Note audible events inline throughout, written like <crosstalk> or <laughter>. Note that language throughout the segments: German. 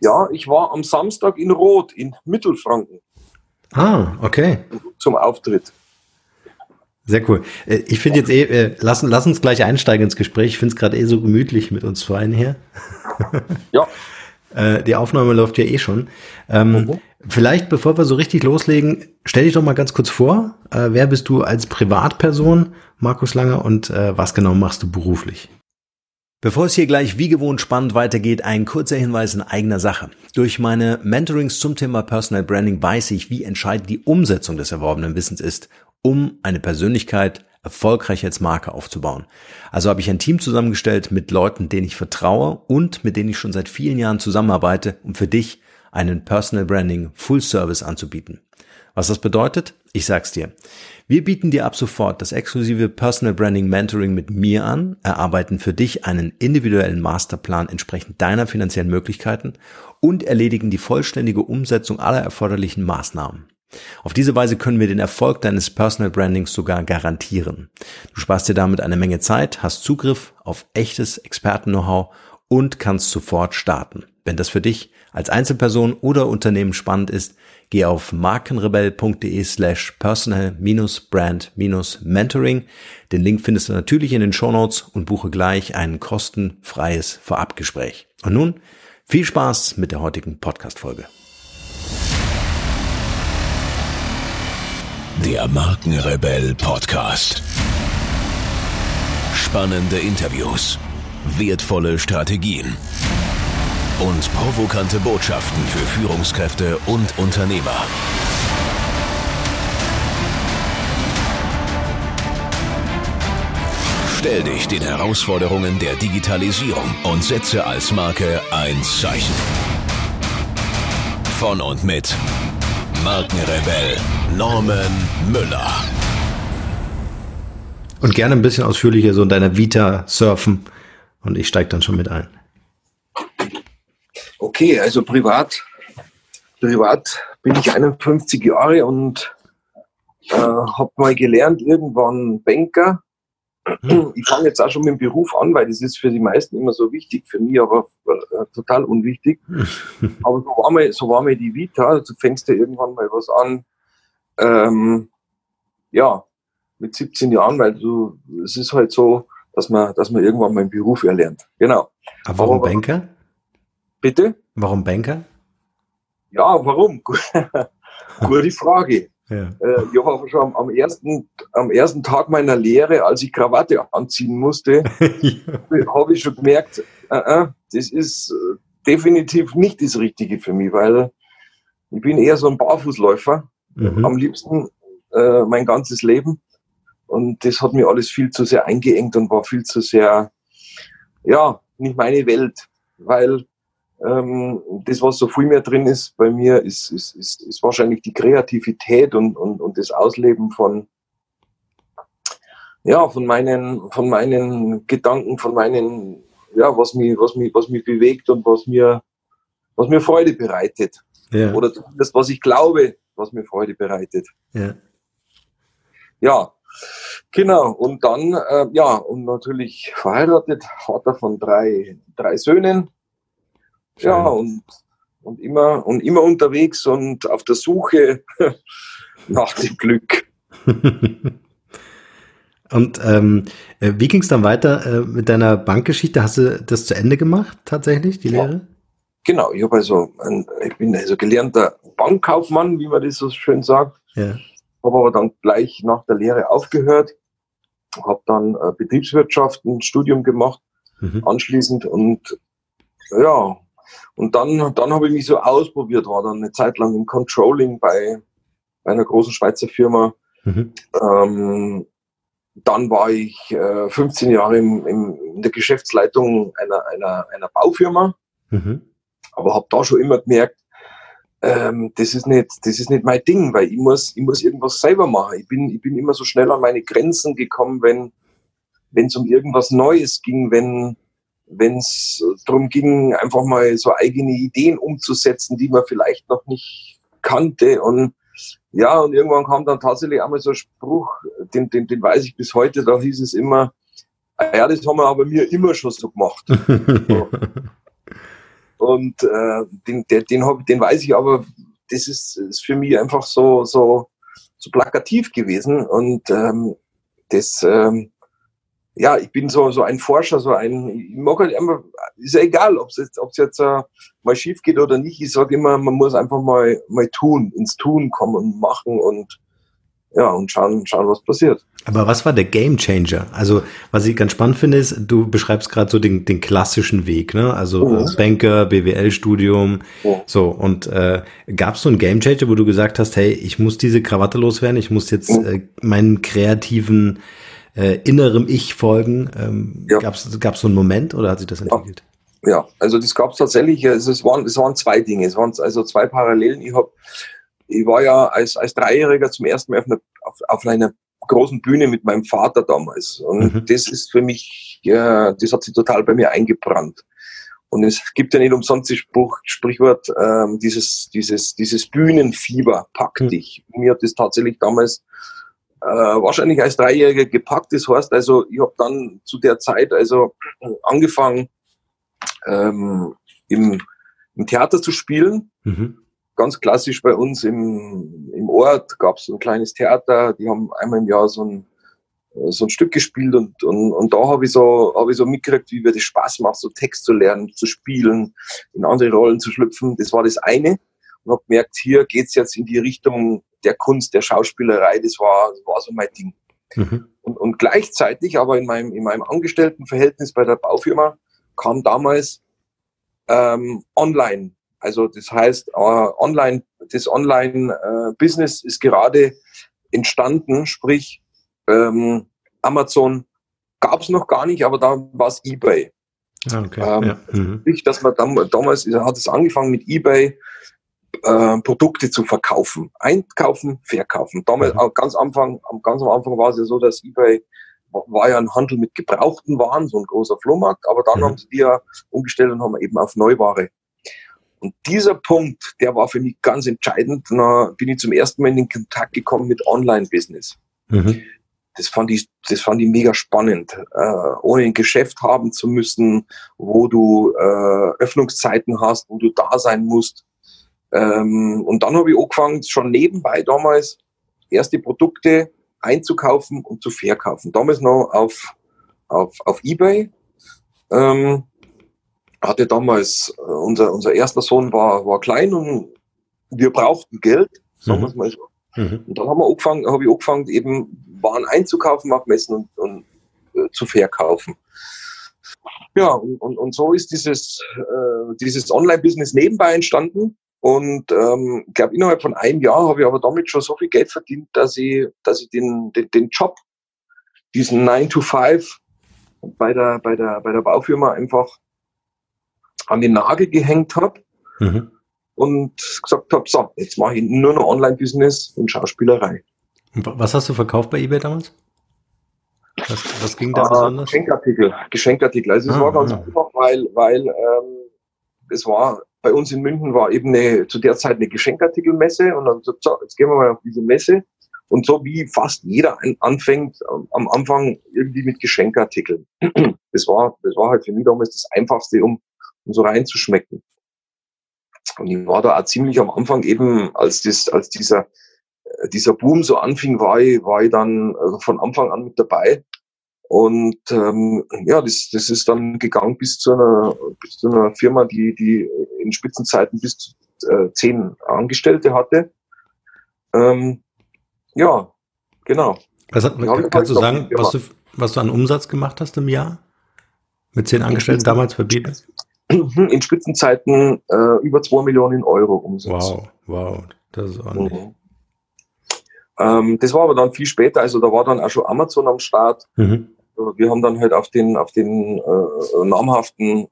Ja, ich war am Samstag in Rot in Mittelfranken. Ah, okay. Zum Auftritt. Sehr cool. Äh, ich finde jetzt eh, äh, lass, lass uns gleich einsteigen ins Gespräch. Ich finde es gerade eh so gemütlich mit uns zwei hier. <laughs> Ja. Äh, die Aufnahme läuft ja eh schon. Ähm, mhm. Vielleicht, bevor wir so richtig loslegen, stell dich doch mal ganz kurz vor. Wer bist du als Privatperson, Markus Lange, und was genau machst du beruflich? Bevor es hier gleich wie gewohnt spannend weitergeht, ein kurzer Hinweis in eigener Sache. Durch meine Mentorings zum Thema Personal Branding weiß ich, wie entscheidend die Umsetzung des erworbenen Wissens ist, um eine Persönlichkeit erfolgreich als Marke aufzubauen. Also habe ich ein Team zusammengestellt mit Leuten, denen ich vertraue und mit denen ich schon seit vielen Jahren zusammenarbeite, um für dich einen Personal Branding Full Service anzubieten. Was das bedeutet? Ich sag's dir. Wir bieten dir ab sofort das exklusive Personal Branding Mentoring mit mir an, erarbeiten für dich einen individuellen Masterplan entsprechend deiner finanziellen Möglichkeiten und erledigen die vollständige Umsetzung aller erforderlichen Maßnahmen. Auf diese Weise können wir den Erfolg deines Personal Brandings sogar garantieren. Du sparst dir damit eine Menge Zeit, hast Zugriff auf echtes Experten-Know-how und kannst sofort starten. Wenn das für dich als Einzelperson oder Unternehmen spannend ist, geh auf markenrebell.de slash personal-brand-mentoring. Den Link findest du natürlich in den Shownotes und buche gleich ein kostenfreies Vorabgespräch. Und nun viel Spaß mit der heutigen Podcast-Folge. Der Markenrebell Podcast. Spannende Interviews, wertvolle Strategien und provokante Botschaften für Führungskräfte und Unternehmer. Stell dich den Herausforderungen der Digitalisierung und setze als Marke ein Zeichen. Von und mit Markenrebell Norman Müller. Und gerne ein bisschen ausführlicher so in deiner Vita surfen und ich steige dann schon mit ein. Okay, also privat, privat bin ich 51 Jahre und äh, habe mal gelernt, irgendwann Banker hm. Ich fange jetzt auch schon mit dem Beruf an, weil das ist für die meisten immer so wichtig, für mich aber äh, total unwichtig. aber so war, mal, so war mal die Vita, du fängst ja irgendwann mal was an, ähm, ja, mit 17 Jahren, weil du, es ist halt so, dass man, dass man irgendwann mal einen Beruf erlernt. Genau. Aber warum aber, Banker? Bitte? Warum Banker? Ja, warum? <laughs> Gute Frage. Ja. Äh, ich habe schon am ersten, am ersten Tag meiner Lehre, als ich Krawatte anziehen musste, <laughs> ja. habe ich schon gemerkt, äh, äh, das ist definitiv nicht das Richtige für mich, weil ich bin eher so ein Barfußläufer, mhm. am liebsten äh, mein ganzes Leben. Und das hat mir alles viel zu sehr eingeengt und war viel zu sehr, ja, nicht meine Welt, weil ähm, das, was so viel mehr drin ist bei mir, ist, ist, ist, ist wahrscheinlich die Kreativität und, und, und das Ausleben von, ja, von meinen, von meinen Gedanken, von meinen, ja, was mich, was mich, was mich bewegt und was mir, was mir Freude bereitet. Ja. Oder das, was ich glaube, was mir Freude bereitet. Ja. Ja, genau. Und dann, äh, ja, und natürlich verheiratet, Vater von drei, drei Söhnen. Schön. Ja, und, und, immer, und immer unterwegs und auf der Suche <laughs> nach dem Glück. <laughs> und ähm, äh, wie ging es dann weiter äh, mit deiner Bankgeschichte? Hast du das zu Ende gemacht, tatsächlich, die Lehre? Ja. Genau, ich, also, ich bin also gelernter Bankkaufmann, wie man das so schön sagt. Ja. Habe aber dann gleich nach der Lehre aufgehört, habe dann äh, Betriebswirtschaft, ein Studium gemacht, mhm. anschließend und ja, und dann, dann habe ich mich so ausprobiert, war dann eine Zeit lang im Controlling bei, bei einer großen Schweizer Firma. Mhm. Ähm, dann war ich äh, 15 Jahre im, im, in der Geschäftsleitung einer, einer, einer Baufirma, mhm. aber habe da schon immer gemerkt, ähm, das, ist nicht, das ist nicht mein Ding, weil ich muss, ich muss irgendwas selber machen. Ich bin, ich bin immer so schnell an meine Grenzen gekommen, wenn es um irgendwas Neues ging, wenn, wenn es darum ging, einfach mal so eigene Ideen umzusetzen, die man vielleicht noch nicht kannte. Und ja, und irgendwann kam dann tatsächlich einmal so ein Spruch, den, den, den weiß ich bis heute, da hieß es immer, ah ja, das haben wir aber mir immer schon so gemacht. <laughs> so. Und äh, den, der, den, hab, den weiß ich aber, das ist, ist für mich einfach so, so, so plakativ gewesen. Und ähm, das, ähm, ja, ich bin so, so ein Forscher, so ein, ich mag halt immer, ist ja egal, ob es jetzt, ob's jetzt äh, mal schief geht oder nicht. Ich sage immer, man muss einfach mal, mal tun, ins Tun kommen und machen und ja, und schauen, schauen, was passiert. Aber was war der Game Changer? Also, was ich ganz spannend finde, ist, du beschreibst gerade so den, den klassischen Weg, ne? Also mhm. Banker, BWL-Studium, mhm. so. Und äh, gab es so einen Game Changer, wo du gesagt hast, hey, ich muss diese Krawatte loswerden, ich muss jetzt mhm. äh, meinen kreativen äh, innerem Ich folgen? Ähm, ja. Gab es so einen Moment oder hat sich das entwickelt? Ja, ja. also das gab es tatsächlich. Also es, waren, es waren zwei Dinge, es waren also zwei Parallelen. Ich habe ich war ja als, als Dreijähriger zum ersten Mal auf einer, auf, auf einer großen Bühne mit meinem Vater damals. Und mhm. das ist für mich, ja, das hat sich total bei mir eingebrannt. Und es gibt ja nicht umsonst das Spruch, Sprichwort, ähm, dieses, dieses, dieses Bühnenfieber packt mhm. dich. Mir hat das tatsächlich damals äh, wahrscheinlich als Dreijähriger gepackt. Das heißt also, ich habe dann zu der Zeit also angefangen, ähm, im, im Theater zu spielen. Mhm ganz klassisch bei uns im, im Ort gab es ein kleines Theater, die haben einmal im Jahr so ein, so ein Stück gespielt und, und, und da habe ich, so, hab ich so mitgekriegt, wie mir das Spaß macht, so Text zu lernen, zu spielen, in andere Rollen zu schlüpfen. Das war das eine. Und habe gemerkt, hier geht's jetzt in die Richtung der Kunst, der Schauspielerei. Das war, das war so mein Ding. Mhm. Und, und gleichzeitig aber in meinem, in meinem Angestelltenverhältnis bei der Baufirma kam damals ähm, online also das heißt, äh, online, das Online-Business äh, ist gerade entstanden, sprich ähm, Amazon gab es noch gar nicht, aber da war es eBay. Ah, okay. Ähm, ja. mhm. Sprich, dass man dam damals hat es angefangen mit eBay äh, Produkte zu verkaufen, einkaufen, verkaufen. Damals mhm. ganz Anfang, ganz am Anfang war es ja so, dass eBay war ja ein Handel mit gebrauchten Waren, so ein großer Flohmarkt, aber dann mhm. haben sie die ja umgestellt und haben eben auf Neuware und dieser Punkt, der war für mich ganz entscheidend. Da bin ich zum ersten Mal in den Kontakt gekommen mit Online-Business. Mhm. Das fand ich, das fand ich mega spannend, äh, ohne ein Geschäft haben zu müssen, wo du äh, Öffnungszeiten hast, wo du da sein musst. Ähm, und dann habe ich angefangen, schon nebenbei damals erste Produkte einzukaufen und zu verkaufen. Damals noch auf, auf, auf Ebay. Ähm, hatte damals, äh, unser, unser erster Sohn war, war klein und wir brauchten Geld, sagen wir mhm. mal so. Mhm. Und dann haben wir angefangen, habe ich angefangen, eben Waren einzukaufen auf Messen und, und äh, zu verkaufen. Ja, und, und, und so ist dieses, äh, dieses Online-Business nebenbei entstanden. Und ähm, ich glaube, innerhalb von einem Jahr habe ich aber damit schon so viel Geld verdient, dass ich, dass ich den, den, den Job, diesen 9 to 5 bei der, bei der, bei der Baufirma einfach an den Nagel gehängt habe mhm. und gesagt habe, so, jetzt mache ich nur noch Online-Business und Schauspielerei. was hast du verkauft bei eBay damals? Was, was ging da äh, besonders? Geschenkartikel, Geschenkartikel. Also es ah, war ganz ah. einfach, weil, weil ähm, es war bei uns in München war eben eine, zu der Zeit eine Geschenkartikelmesse und dann gesagt, so, jetzt gehen wir mal auf diese Messe. Und so wie fast jeder anfängt, am Anfang irgendwie mit Geschenkartikeln. <clears throat> Das war, das war halt für mich damals das Einfachste, um um so reinzuschmecken. Und ich war da auch ziemlich am Anfang eben, als das, als dieser, äh, dieser Boom so anfing, war ich, war ich dann also von Anfang an mit dabei. Und ähm, ja, das, das ist dann gegangen bis zu einer, bis zu einer Firma, die, die in Spitzenzeiten bis zu äh, zehn Angestellte hatte. Ähm, ja, genau. Was hat, kannst du sagen, was du, was du an Umsatz gemacht hast im Jahr? Mit zehn Angestellten damals für Bibi? <clears throat> in Spitzenzeiten äh, über 2 Millionen Euro Umsatz. Wow, wow, das ist ordentlich. Mhm. Ähm, das war aber dann viel später, also da war dann auch schon Amazon am Start. Mhm. Wir haben dann halt auf den, auf den äh, namhaften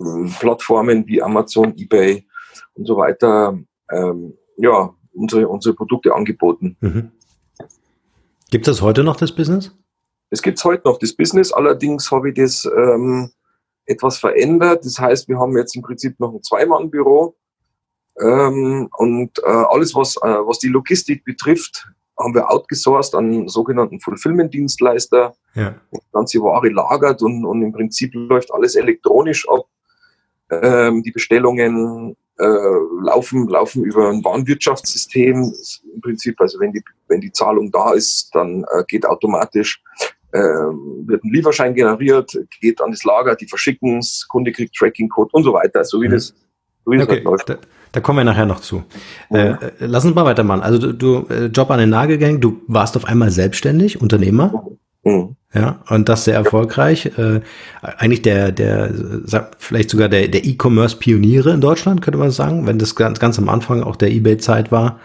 äh, Plattformen wie Amazon, eBay und so weiter, ähm, ja, unsere, unsere Produkte angeboten. Mhm. Gibt es heute noch das Business? Es gibt heute noch das Business, allerdings habe ich das ähm, etwas verändert. Das heißt, wir haben jetzt im Prinzip noch ein Zweimann-Büro. Ähm, und äh, alles, was, äh, was die Logistik betrifft, haben wir outgesourced an sogenannten Fulfillment-Dienstleister. Ja. Das ganze Ware lagert und, und im Prinzip läuft alles elektronisch ab. Ähm, die Bestellungen äh, laufen, laufen über ein Warenwirtschaftssystem. Im Prinzip, also wenn die, wenn die Zahlung da ist, dann äh, geht automatisch, äh, wird ein Lieferschein generiert, geht an das Lager, die verschicken es, Kunde kriegt Tracking-Code und so weiter, so wie mhm. das, so wie okay. das halt läuft. Da, kommen wir nachher noch zu. Mhm. Äh, lass uns mal weitermachen. Also du, du äh, Job an den Nagel gegangen, du warst auf einmal selbstständig, Unternehmer. Mhm. Ja, und das sehr erfolgreich. Äh, eigentlich der, der, vielleicht sogar der, der E-Commerce-Pioniere in Deutschland, könnte man sagen, wenn das ganz, ganz am Anfang auch der eBay-Zeit war.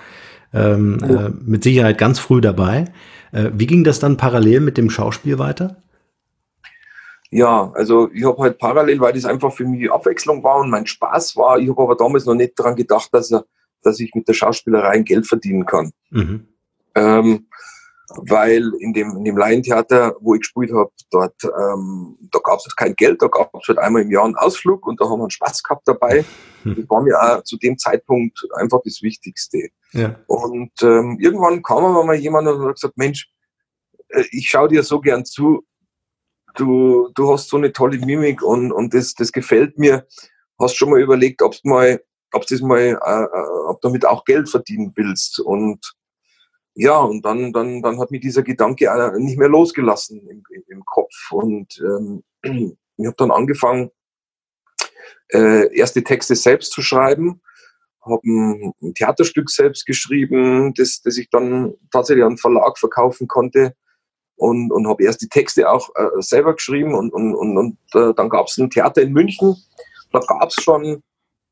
Ähm, ja. äh, mit Sicherheit ganz früh dabei. Äh, wie ging das dann parallel mit dem Schauspiel weiter? Ja, also ich habe halt parallel, weil das einfach für mich Abwechslung war und mein Spaß war. Ich habe aber damals noch nicht daran gedacht, dass, er, dass ich mit der Schauspielerei ein Geld verdienen kann. Mhm. Ähm, weil in dem, in dem Laientheater, wo ich gespielt habe, dort, ähm, da gab es kein Geld, da gab es halt einmal im Jahr einen Ausflug und da haben wir einen Spaß gehabt dabei. Hm. Das war mir auch zu dem Zeitpunkt einfach das Wichtigste. Ja. Und ähm, irgendwann kam aber mal jemand und hat gesagt, Mensch, äh, ich schaue dir so gern zu, du, du hast so eine tolle Mimik und, und das, das gefällt mir. Hast schon mal überlegt, ob du mal, ob das mal, äh, äh, ob damit auch Geld verdienen willst und ja, und dann, dann, dann hat mich dieser Gedanke nicht mehr losgelassen im, im Kopf. Und ähm, ich habe dann angefangen, äh, erste Texte selbst zu schreiben, habe ein, ein, Theaterstück selbst geschrieben, das, das ich dann tatsächlich an einen Verlag verkaufen konnte und, und habe erst die Texte auch äh, selber geschrieben und, und, und, und äh, dann gab es ein Theater in München, da gab es schon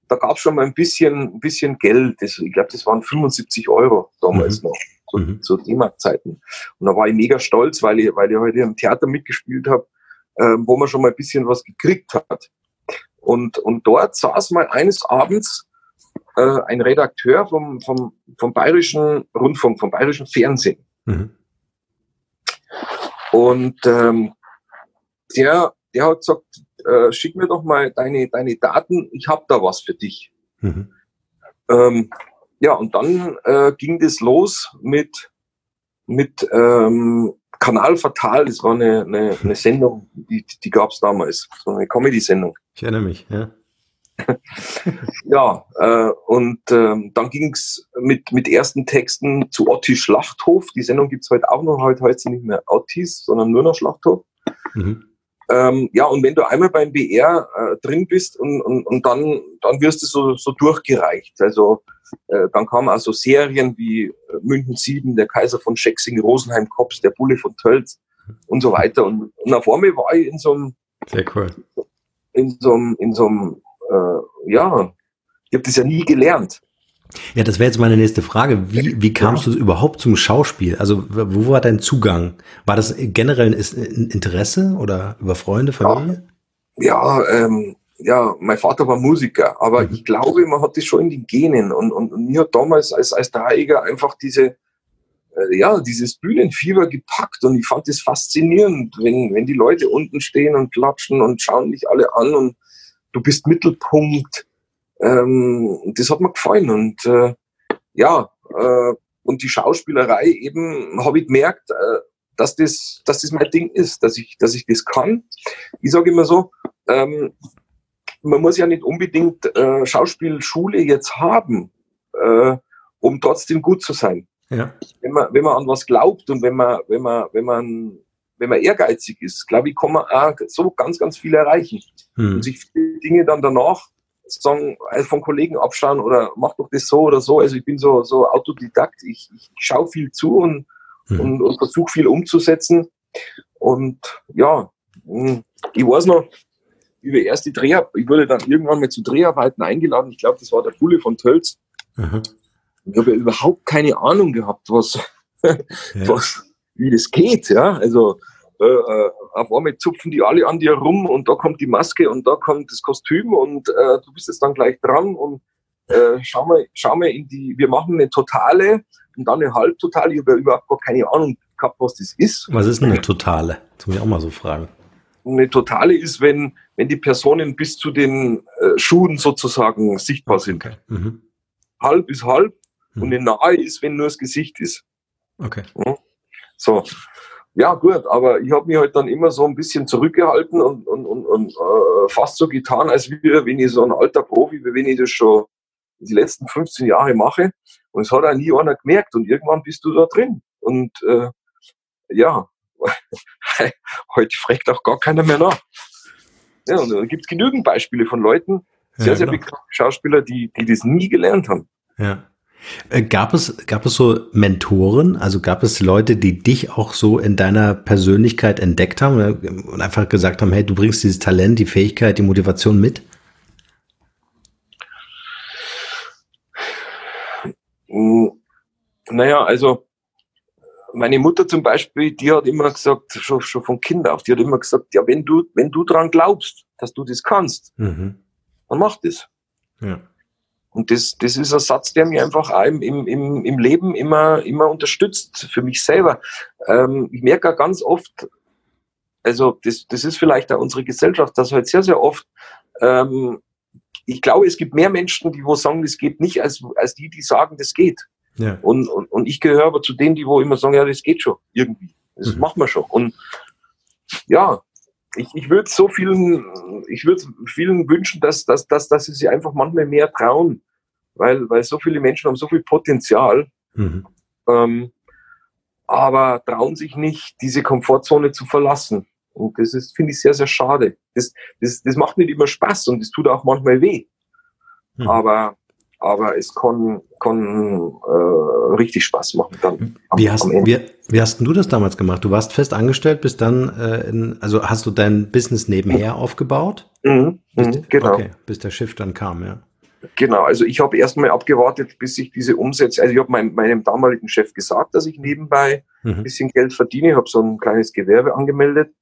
da gab schon mal ein bisschen, ein bisschen Geld. Das, ich glaube, das waren 75 Euro damals mhm. noch zu, mhm. zu D-Mark-Zeiten. Und da war ich mega stolz, weil ich, weil ich heute im Theater mitgespielt habe, äh, wo man schon mal ein bisschen was gekriegt hat. Und, und dort saß mal eines Abends äh, ein Redakteur vom, vom, vom Bayerischen Rundfunk, vom Bayerischen Fernsehen. Mhm. Und ähm, der, der hat gesagt, äh, schick mir doch mal deine, deine Daten, ich habe da was für dich. Mhm. Ähm, ja, und dann äh, ging das los mit, mit ähm, Kanal Fatal. Das war eine, eine, eine Sendung, die, die gab es damals, so eine Comedy-Sendung. Ich erinnere mich, ja. <laughs> ja, äh, und ähm, dann ging es mit, mit ersten Texten zu Otti Schlachthof. Die Sendung gibt es heute auch noch. Heute heißt sie nicht mehr Ottis, sondern nur noch Schlachthof. Mhm. Ähm, ja, und wenn du einmal beim BR äh, drin bist und, und, und dann, dann wirst du so, so durchgereicht. Also äh, dann kamen also Serien wie äh, München 7, der Kaiser von Schexing, Rosenheim Kops, der Bulle von Tölz und so weiter. Und, und auf einmal war ich in so einem, Sehr cool. in so einem, in so einem, äh, ja, ich habe das ja nie gelernt. Ja, das wäre jetzt meine nächste Frage. Wie, wie kamst ja. du überhaupt zum Schauspiel? Also, wo war dein Zugang? War das generell ein Interesse oder über Freunde, Familie? Ja, ja, ähm, ja mein Vater war Musiker, aber mhm. ich glaube, man hat das schon in den Genen und, und, und mir hat damals als, als Dreijäger einfach diese, äh, ja, dieses Bühnenfieber gepackt und ich fand das faszinierend, wenn, wenn die Leute unten stehen und klatschen und schauen dich alle an und du bist Mittelpunkt ähm, das hat mir gefallen und äh, ja, äh, und die Schauspielerei eben habe ich gemerkt, äh, dass das, dass das mein Ding ist, dass ich, dass ich das kann. Ich sage immer so, ähm, man muss ja nicht unbedingt äh, Schauspielschule jetzt haben, äh, um trotzdem gut zu sein. Ja. Wenn man, wenn man an was glaubt und wenn man, wenn man, wenn man, wenn man ehrgeizig ist, glaube ich, kann man auch so ganz, ganz viel erreichen. Hm. Und sich viele Dinge dann danach sagen, also von Kollegen abschauen oder mach doch das so oder so. Also ich bin so, so Autodidakt. Ich, ich schaue viel zu und, mhm. und, und versuche viel umzusetzen. Und ja, hm, ich weiß noch, über erste Dreharbeit, ich wurde dann irgendwann mal zu Dreharbeiten eingeladen. Ich glaube, das war der Bulle von Tölz. Mhm. Ich habe ja überhaupt keine Ahnung gehabt, was, ja. was wie das geht. Ja, also äh, äh, auf einmal zupfen die alle an dir rum und da kommt die Maske und da kommt das Kostüm und äh, du bist jetzt dann gleich dran und äh, schau, mal, schau mal in die, wir machen eine totale und dann eine halbtotale. Ich habe ja überhaupt gar keine Ahnung gehabt, was das ist. Was ist eine totale? Das muss ich auch mal so fragen. Eine totale ist, wenn, wenn die Personen bis zu den äh, Schuhen sozusagen sichtbar sind. Okay. Mhm. Halb ist halb mhm. und eine nahe ist, wenn nur das Gesicht ist. Okay. Ja. So. ja, gut, aber ich habe mich halt dann immer so ein bisschen zurückgehalten und, und, und, und äh, fast so getan, als wäre, wenn ich so ein alter Profi, wie wenn ich das schon die letzten 15 Jahre mache. Und es hat auch nie einer gemerkt. Und irgendwann bist du da drin. Und äh, ja, <laughs> heute fragt auch gar keiner mehr nach. Ja, und da gibt es genügend Beispiele von Leuten, sehr, ja, sehr genau. bekannte Schauspieler, die, die das nie gelernt haben. Ja. Äh, gab es, gab es so Mentoren, also gab es Leute, die dich auch so in deiner Persönlichkeit entdeckt haben und einfach gesagt haben, hey, du bringst dieses Talent, die Fähigkeit, die Motivation mit? Hm, naja, also meine Mutter zum Beispiel, die hat immer gesagt, schon, schon von Kind auf, die hat immer gesagt, ja, wenn du, wenn du dran glaubst, dass du das kannst, mhm. dann mach das. Ja. Und das, das ist ein Satz, der mich einfach auch im, im, im Leben immer, immer unterstützt, für mich selber. Ähm, ich merke ganz oft, also das, das ist vielleicht auch unsere Gesellschaft, dass halt sehr, sehr oft, ähm, ich glaube, es gibt mehr Menschen, die wo sagen, das geht nicht, als, als die, die sagen, das geht. Ja. Und, und, und ich gehöre aber zu denen, die wo immer sagen, ja, das geht schon, irgendwie. Das mhm. machen wir schon. Und ja, ich, ich würde so vielen, ich würde vielen wünschen, dass, dass, dass, dass sie sich einfach manchmal mehr trauen, weil, weil so viele Menschen haben so viel Potenzial, mhm. ähm, aber trauen sich nicht, diese Komfortzone zu verlassen. Und das ist, finde ich, sehr, sehr schade. Das, das, das macht nicht immer Spaß und das tut auch manchmal weh. Mhm. Aber aber es kann, kann äh, richtig Spaß machen dann. Am, wie, hast. Wie, wie hast du das damals gemacht? Du warst fest angestellt, bis dann, äh, in, also hast du dein Business nebenher mhm. aufgebaut? Mhm, bis, mhm, genau. Okay, bis der Schiff dann kam, ja. Genau, also ich habe erstmal abgewartet, bis ich diese Umsätze, also ich habe mein, meinem damaligen Chef gesagt, dass ich nebenbei mhm. ein bisschen Geld verdiene, ich habe so ein kleines Gewerbe angemeldet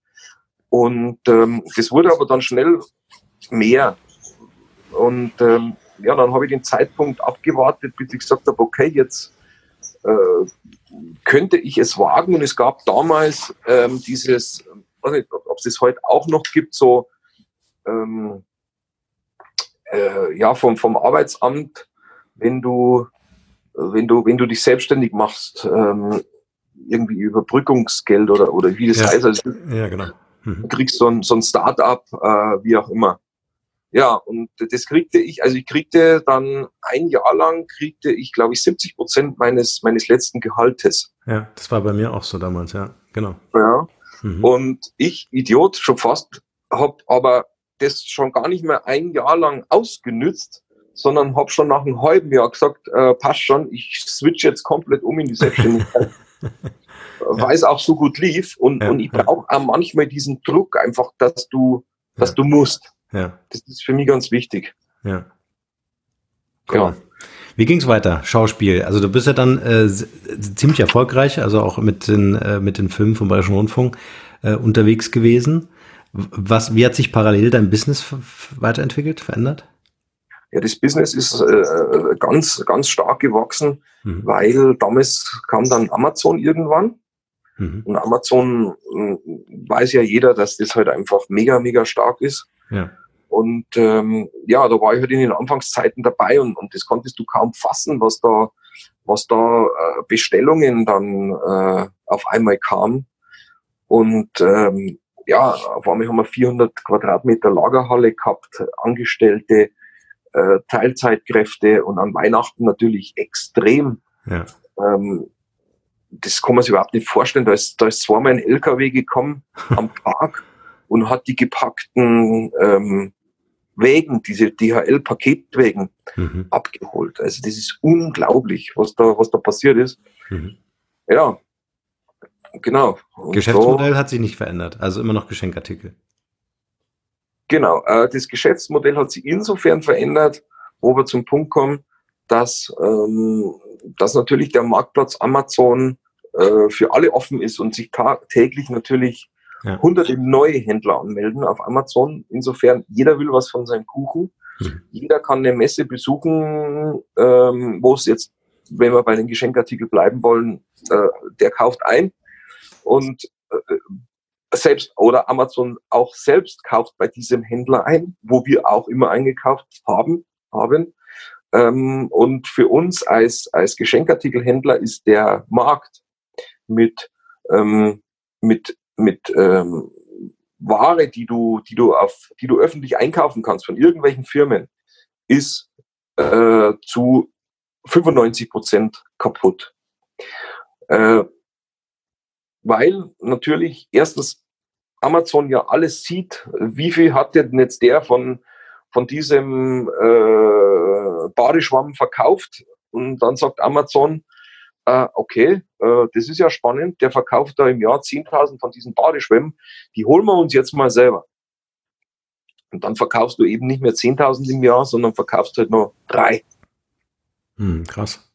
und ähm, das wurde aber dann schnell mehr und ähm, ja, dann habe ich den Zeitpunkt abgewartet, bis ich gesagt habe, okay, jetzt äh, könnte ich es wagen. Und es gab damals ähm, dieses, weiß nicht, ob es das heute auch noch gibt, so ähm, äh, ja vom, vom Arbeitsamt, wenn du wenn du wenn du dich selbstständig machst, ähm, irgendwie Überbrückungsgeld oder oder wie das ja. heißt, also, ja genau. Mhm. Du kriegst so ein, so ein Start-up, äh, wie auch immer. Ja, und das kriegte ich, also ich kriegte dann ein Jahr lang, kriegte ich, glaube ich, 70 Prozent meines, meines letzten Gehaltes. Ja, das war bei mir auch so damals, ja, genau. Ja, mhm. und ich, Idiot, schon fast, habe aber das schon gar nicht mehr ein Jahr lang ausgenützt, sondern habe schon nach einem halben Jahr gesagt, äh, passt schon, ich switch jetzt komplett um in die Selbstständigkeit. <laughs> ja. Weil es auch so gut lief und, ja, und ich brauche auch manchmal diesen Druck einfach, dass du, dass du musst. Ja. Das ist für mich ganz wichtig. Ja. Cool. Ja. Wie ging's weiter? Schauspiel. Also du bist ja dann äh, ziemlich erfolgreich, also auch mit den, äh, mit den Filmen vom Bayerischen Rundfunk äh, unterwegs gewesen. Was, wie hat sich parallel dein Business weiterentwickelt, verändert? Ja, das Business ist äh, ganz, ganz stark gewachsen, mhm. weil damals kam dann Amazon irgendwann. Mhm. Und Amazon äh, weiß ja jeder, dass das halt einfach mega, mega stark ist. Ja. Und ähm, ja, da war ich halt in den Anfangszeiten dabei und, und das konntest du kaum fassen, was da, was da äh, Bestellungen dann äh, auf einmal kam. Und ähm, ja, auf einmal haben wir 400 Quadratmeter Lagerhalle gehabt, Angestellte, äh, Teilzeitkräfte und an Weihnachten natürlich extrem. Ja. Ähm, das kann man sich überhaupt nicht vorstellen. Da ist, da ist zweimal ein LKW gekommen <laughs> am Tag und hat die gepackten ähm, Wägen, diese DHL-Paketwägen mhm. abgeholt. Also das ist unglaublich, was da, was da passiert ist. Mhm. Ja, genau. Und Geschäftsmodell so, hat sich nicht verändert, also immer noch Geschenkartikel. Genau, äh, das Geschäftsmodell hat sich insofern verändert, wo wir zum Punkt kommen, dass, ähm, dass natürlich der Marktplatz Amazon äh, für alle offen ist und sich täglich natürlich ja. hunderte neue Händler anmelden auf Amazon. Insofern, jeder will was von seinem Kuchen. Mhm. Jeder kann eine Messe besuchen, ähm, wo es jetzt, wenn wir bei den Geschenkartikeln bleiben wollen, äh, der kauft ein. Und äh, selbst oder Amazon auch selbst kauft bei diesem Händler ein, wo wir auch immer eingekauft haben. haben. Ähm, und für uns als, als Geschenkartikelhändler ist der Markt mit ähm, mit, mit ähm, Ware, die du, die du auf, die du öffentlich einkaufen kannst von irgendwelchen Firmen, ist äh, zu 95 Prozent kaputt. Äh, weil natürlich erstens Amazon ja alles sieht, wie viel hat denn jetzt der von, von diesem äh, Badeschwamm verkauft und dann sagt Amazon, äh, okay, äh, das ist ja spannend, der verkauft da im Jahr 10.000 von diesen Badeschwämmen, die holen wir uns jetzt mal selber. Und dann verkaufst du eben nicht mehr 10.000 im Jahr, sondern verkaufst halt nur drei. Hm, krass.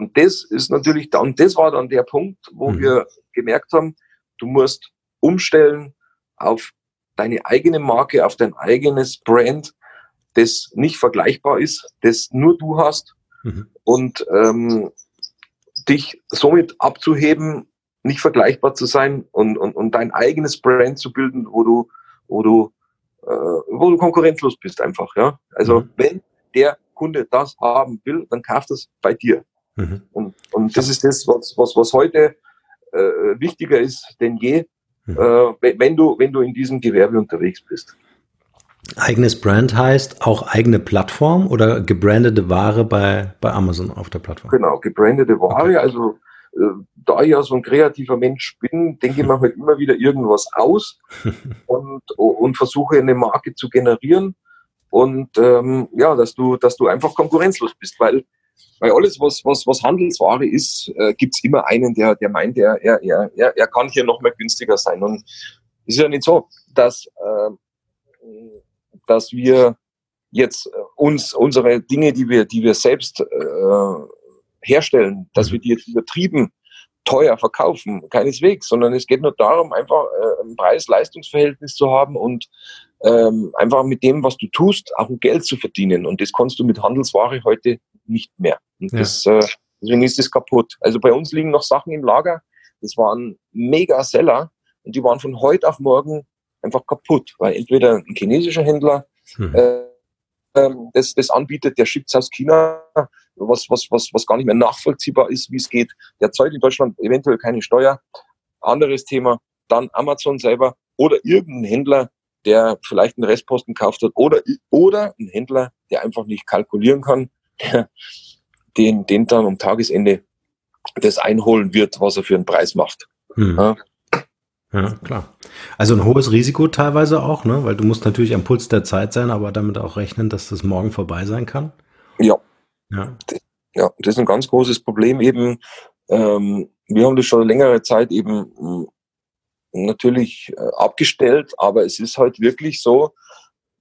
Und das ist natürlich dann, das war dann der Punkt, wo hm. wir gemerkt haben, du musst umstellen auf deine eigene Marke, auf dein eigenes Brand, das nicht vergleichbar ist, das nur du hast. Mhm. Und ähm, dich somit abzuheben, nicht vergleichbar zu sein und, und, und dein eigenes Brand zu bilden, wo du, wo du, äh, wo du konkurrenzlos bist einfach. Ja? Also mhm. wenn der Kunde das haben will, dann kauft es bei dir. Mhm. Und, und das ist das, was, was, was heute äh, wichtiger ist denn je, mhm. äh, wenn, du, wenn du in diesem Gewerbe unterwegs bist. Eigenes Brand heißt auch eigene Plattform oder gebrandete Ware bei, bei Amazon auf der Plattform? Genau, gebrandete Ware. Okay. Also äh, da ich ja so ein kreativer Mensch bin, denke ich mir halt immer wieder irgendwas aus <laughs> und, und versuche eine Marke zu generieren. Und ähm, ja, dass du, dass du einfach konkurrenzlos bist, weil, weil alles, was, was, was Handelsware ist, äh, gibt's immer einen, der, der meint, er, er, er, er kann hier noch mehr günstiger sein. Und es ist ja nicht so, dass äh, dass wir jetzt äh, uns unsere Dinge, die wir, die wir selbst äh, herstellen, dass mhm. wir die jetzt übertrieben teuer verkaufen, keineswegs, sondern es geht nur darum, einfach äh, ein Preis-Leistungsverhältnis zu haben und ähm, einfach mit dem, was du tust, auch Geld zu verdienen. Und das kannst du mit Handelsware heute nicht mehr. Und ja. das, äh, deswegen ist das kaputt. Also bei uns liegen noch Sachen im Lager, das waren mega Seller und die waren von heute auf morgen einfach kaputt, weil entweder ein chinesischer Händler mhm. äh, ähm, das, das anbietet, der schickt es aus China, was, was, was, was gar nicht mehr nachvollziehbar ist, wie es geht. Der zahlt in Deutschland eventuell keine Steuer. Anderes Thema. Dann Amazon selber oder irgendein Händler, der vielleicht einen Restposten kauft hat oder, oder ein Händler, der einfach nicht kalkulieren kann, der den, den dann am Tagesende das einholen wird, was er für einen Preis macht. Mhm. Ja, ja, klar. Also ein hohes Risiko teilweise auch, ne? Weil du musst natürlich am Puls der Zeit sein, aber damit auch rechnen, dass das morgen vorbei sein kann. Ja. Ja. Ja, das ist ein ganz großes Problem eben. Ähm, wir haben das schon längere Zeit eben hm, natürlich äh, abgestellt, aber es ist halt wirklich so,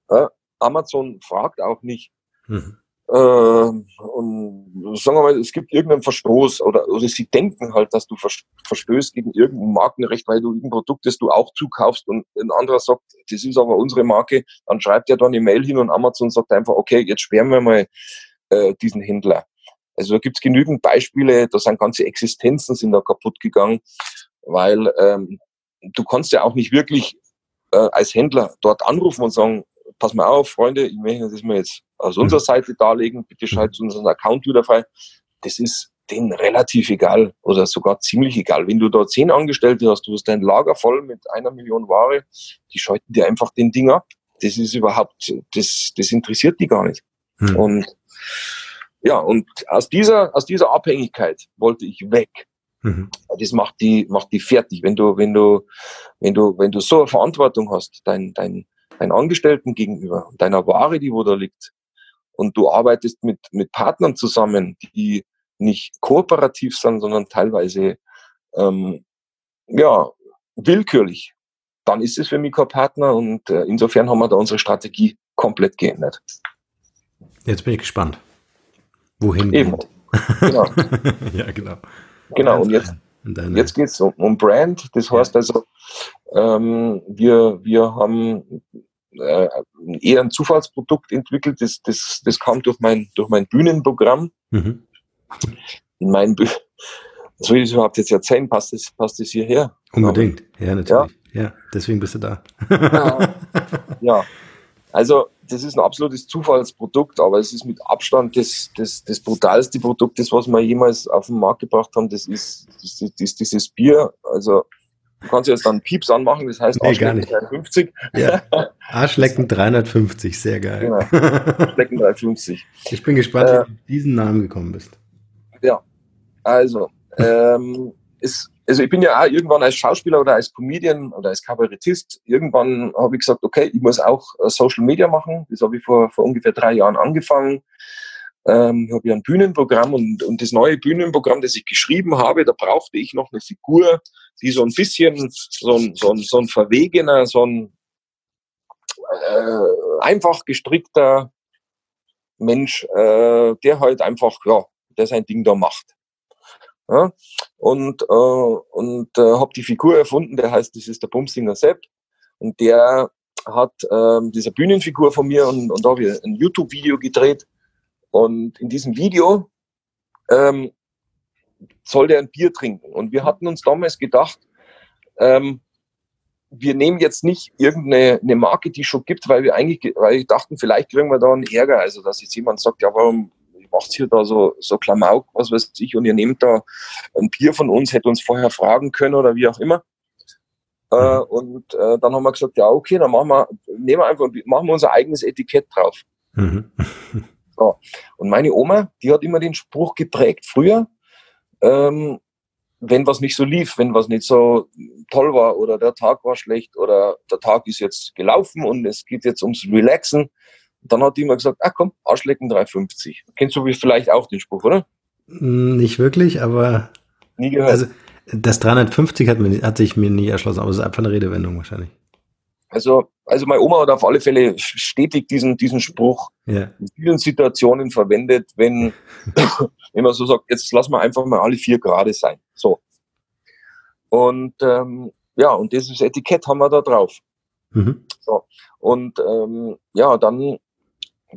äh, Amazon fragt auch nicht, mhm. Äh, und sagen wir mal, es gibt irgendeinen Verstoß oder, oder sie denken halt, dass du verstößt gegen irgendein Markenrecht, weil du irgendein Produkt, das du auch zukaufst und ein anderer sagt, das ist aber unsere Marke, dann schreibt er dann eine Mail hin und Amazon sagt einfach, okay, jetzt sperren wir mal äh, diesen Händler. Also da gibt's genügend Beispiele, da sind ganze Existenzen sind da kaputt gegangen, weil ähm, du kannst ja auch nicht wirklich äh, als Händler dort anrufen und sagen, pass mal auf, Freunde, ich möchte das mal jetzt aus mhm. unserer Seite darlegen, bitte schaltet unseren Account wieder frei. Das ist denen relativ egal oder sogar ziemlich egal. Wenn du da zehn Angestellte hast, du hast dein Lager voll mit einer Million Ware, die schalten dir einfach den Ding ab. Das ist überhaupt, das, das interessiert die gar nicht. Mhm. Und ja, und aus dieser, aus dieser Abhängigkeit wollte ich weg. Mhm. Das macht die, macht die fertig. Wenn du, wenn du, wenn du, wenn du so eine Verantwortung hast, dein, dein, deinen Angestellten gegenüber, deiner Ware, die wo da liegt, und du arbeitest mit, mit Partnern zusammen, die nicht kooperativ sind, sondern teilweise ähm, ja, willkürlich, dann ist es für mich kein Partner und äh, insofern haben wir da unsere Strategie komplett geändert. Jetzt bin ich gespannt. Wohin Eben. Genau. <laughs> ja, genau. Genau, und jetzt, jetzt geht es um, um Brand. Das heißt also, ähm, wir, wir haben äh, eher ein Zufallsprodukt entwickelt. Das, das, das kam durch mein, durch mein Bühnenprogramm. Mhm. In meinen Bü soll ich das überhaupt jetzt erzählen? Passt das, passt das hierher? Unbedingt, ja, natürlich. Ja, ja deswegen bist du da. ja. <laughs> ja, also das ist ein absolutes Zufallsprodukt, aber es ist mit Abstand das, das, das brutalste Produkt, das was wir jemals auf den Markt gebracht haben. Das ist, das, das, das dieses Bier. Also Du kannst jetzt dann Pieps anmachen, das heißt nee, Arschlecken 350. Ja. <laughs> Arschlecken 350, sehr geil. Genau. Arschlecken 350. Ich bin gespannt, äh, wie du diesen Namen gekommen bist. Ja, also, ähm, ist, also ich bin ja auch irgendwann als Schauspieler oder als Comedian oder als Kabarettist, irgendwann habe ich gesagt, okay, ich muss auch äh, Social Media machen. Das habe ich vor, vor ungefähr drei Jahren angefangen. Ähm, habe ja ein Bühnenprogramm und, und das neue Bühnenprogramm, das ich geschrieben habe, da brauchte ich noch eine Figur, die so ein bisschen so ein, so ein, so ein verwegener, so ein äh, einfach gestrickter Mensch, äh, der halt einfach, ja, der sein Ding da macht. Ja? Und, äh, und äh, habe die Figur erfunden, der heißt, das ist der Bumsinger Sepp. Und der hat äh, diese Bühnenfigur von mir und, und da habe ich ein YouTube-Video gedreht. Und in diesem Video ähm, soll der ein Bier trinken. Und wir hatten uns damals gedacht, ähm, wir nehmen jetzt nicht irgendeine eine Marke, die es schon gibt, weil wir eigentlich, weil wir dachten, vielleicht kriegen wir da einen Ärger. Also, dass jetzt jemand sagt, ja, warum macht hier da so, so Klamauk, was weiß ich, und ihr nehmt da ein Bier von uns, hätte uns vorher fragen können oder wie auch immer. Äh, und äh, dann haben wir gesagt, ja, okay, dann machen wir, nehmen wir einfach, machen wir unser eigenes Etikett drauf. Mhm. <laughs> so. Und meine Oma, die hat immer den Spruch geprägt, früher, ähm, wenn was nicht so lief, wenn was nicht so toll war oder der Tag war schlecht oder der Tag ist jetzt gelaufen und es geht jetzt ums Relaxen, dann hat die immer gesagt, ah komm, Arschlecken 350. Kennst du vielleicht auch den Spruch, oder? Nicht wirklich, aber. Nie gehört. Also, das 350 hat, mir, hat sich mir nie erschlossen, aber es ist einfach eine Redewendung wahrscheinlich. Also, also meine Oma hat auf alle Fälle stetig diesen, diesen Spruch ja. in vielen Situationen verwendet, wenn, <laughs> wenn man so sagt, jetzt lassen wir einfach mal alle vier gerade sein. So. Und ähm, ja, und dieses Etikett haben wir da drauf. Mhm. So. Und ähm, ja, dann,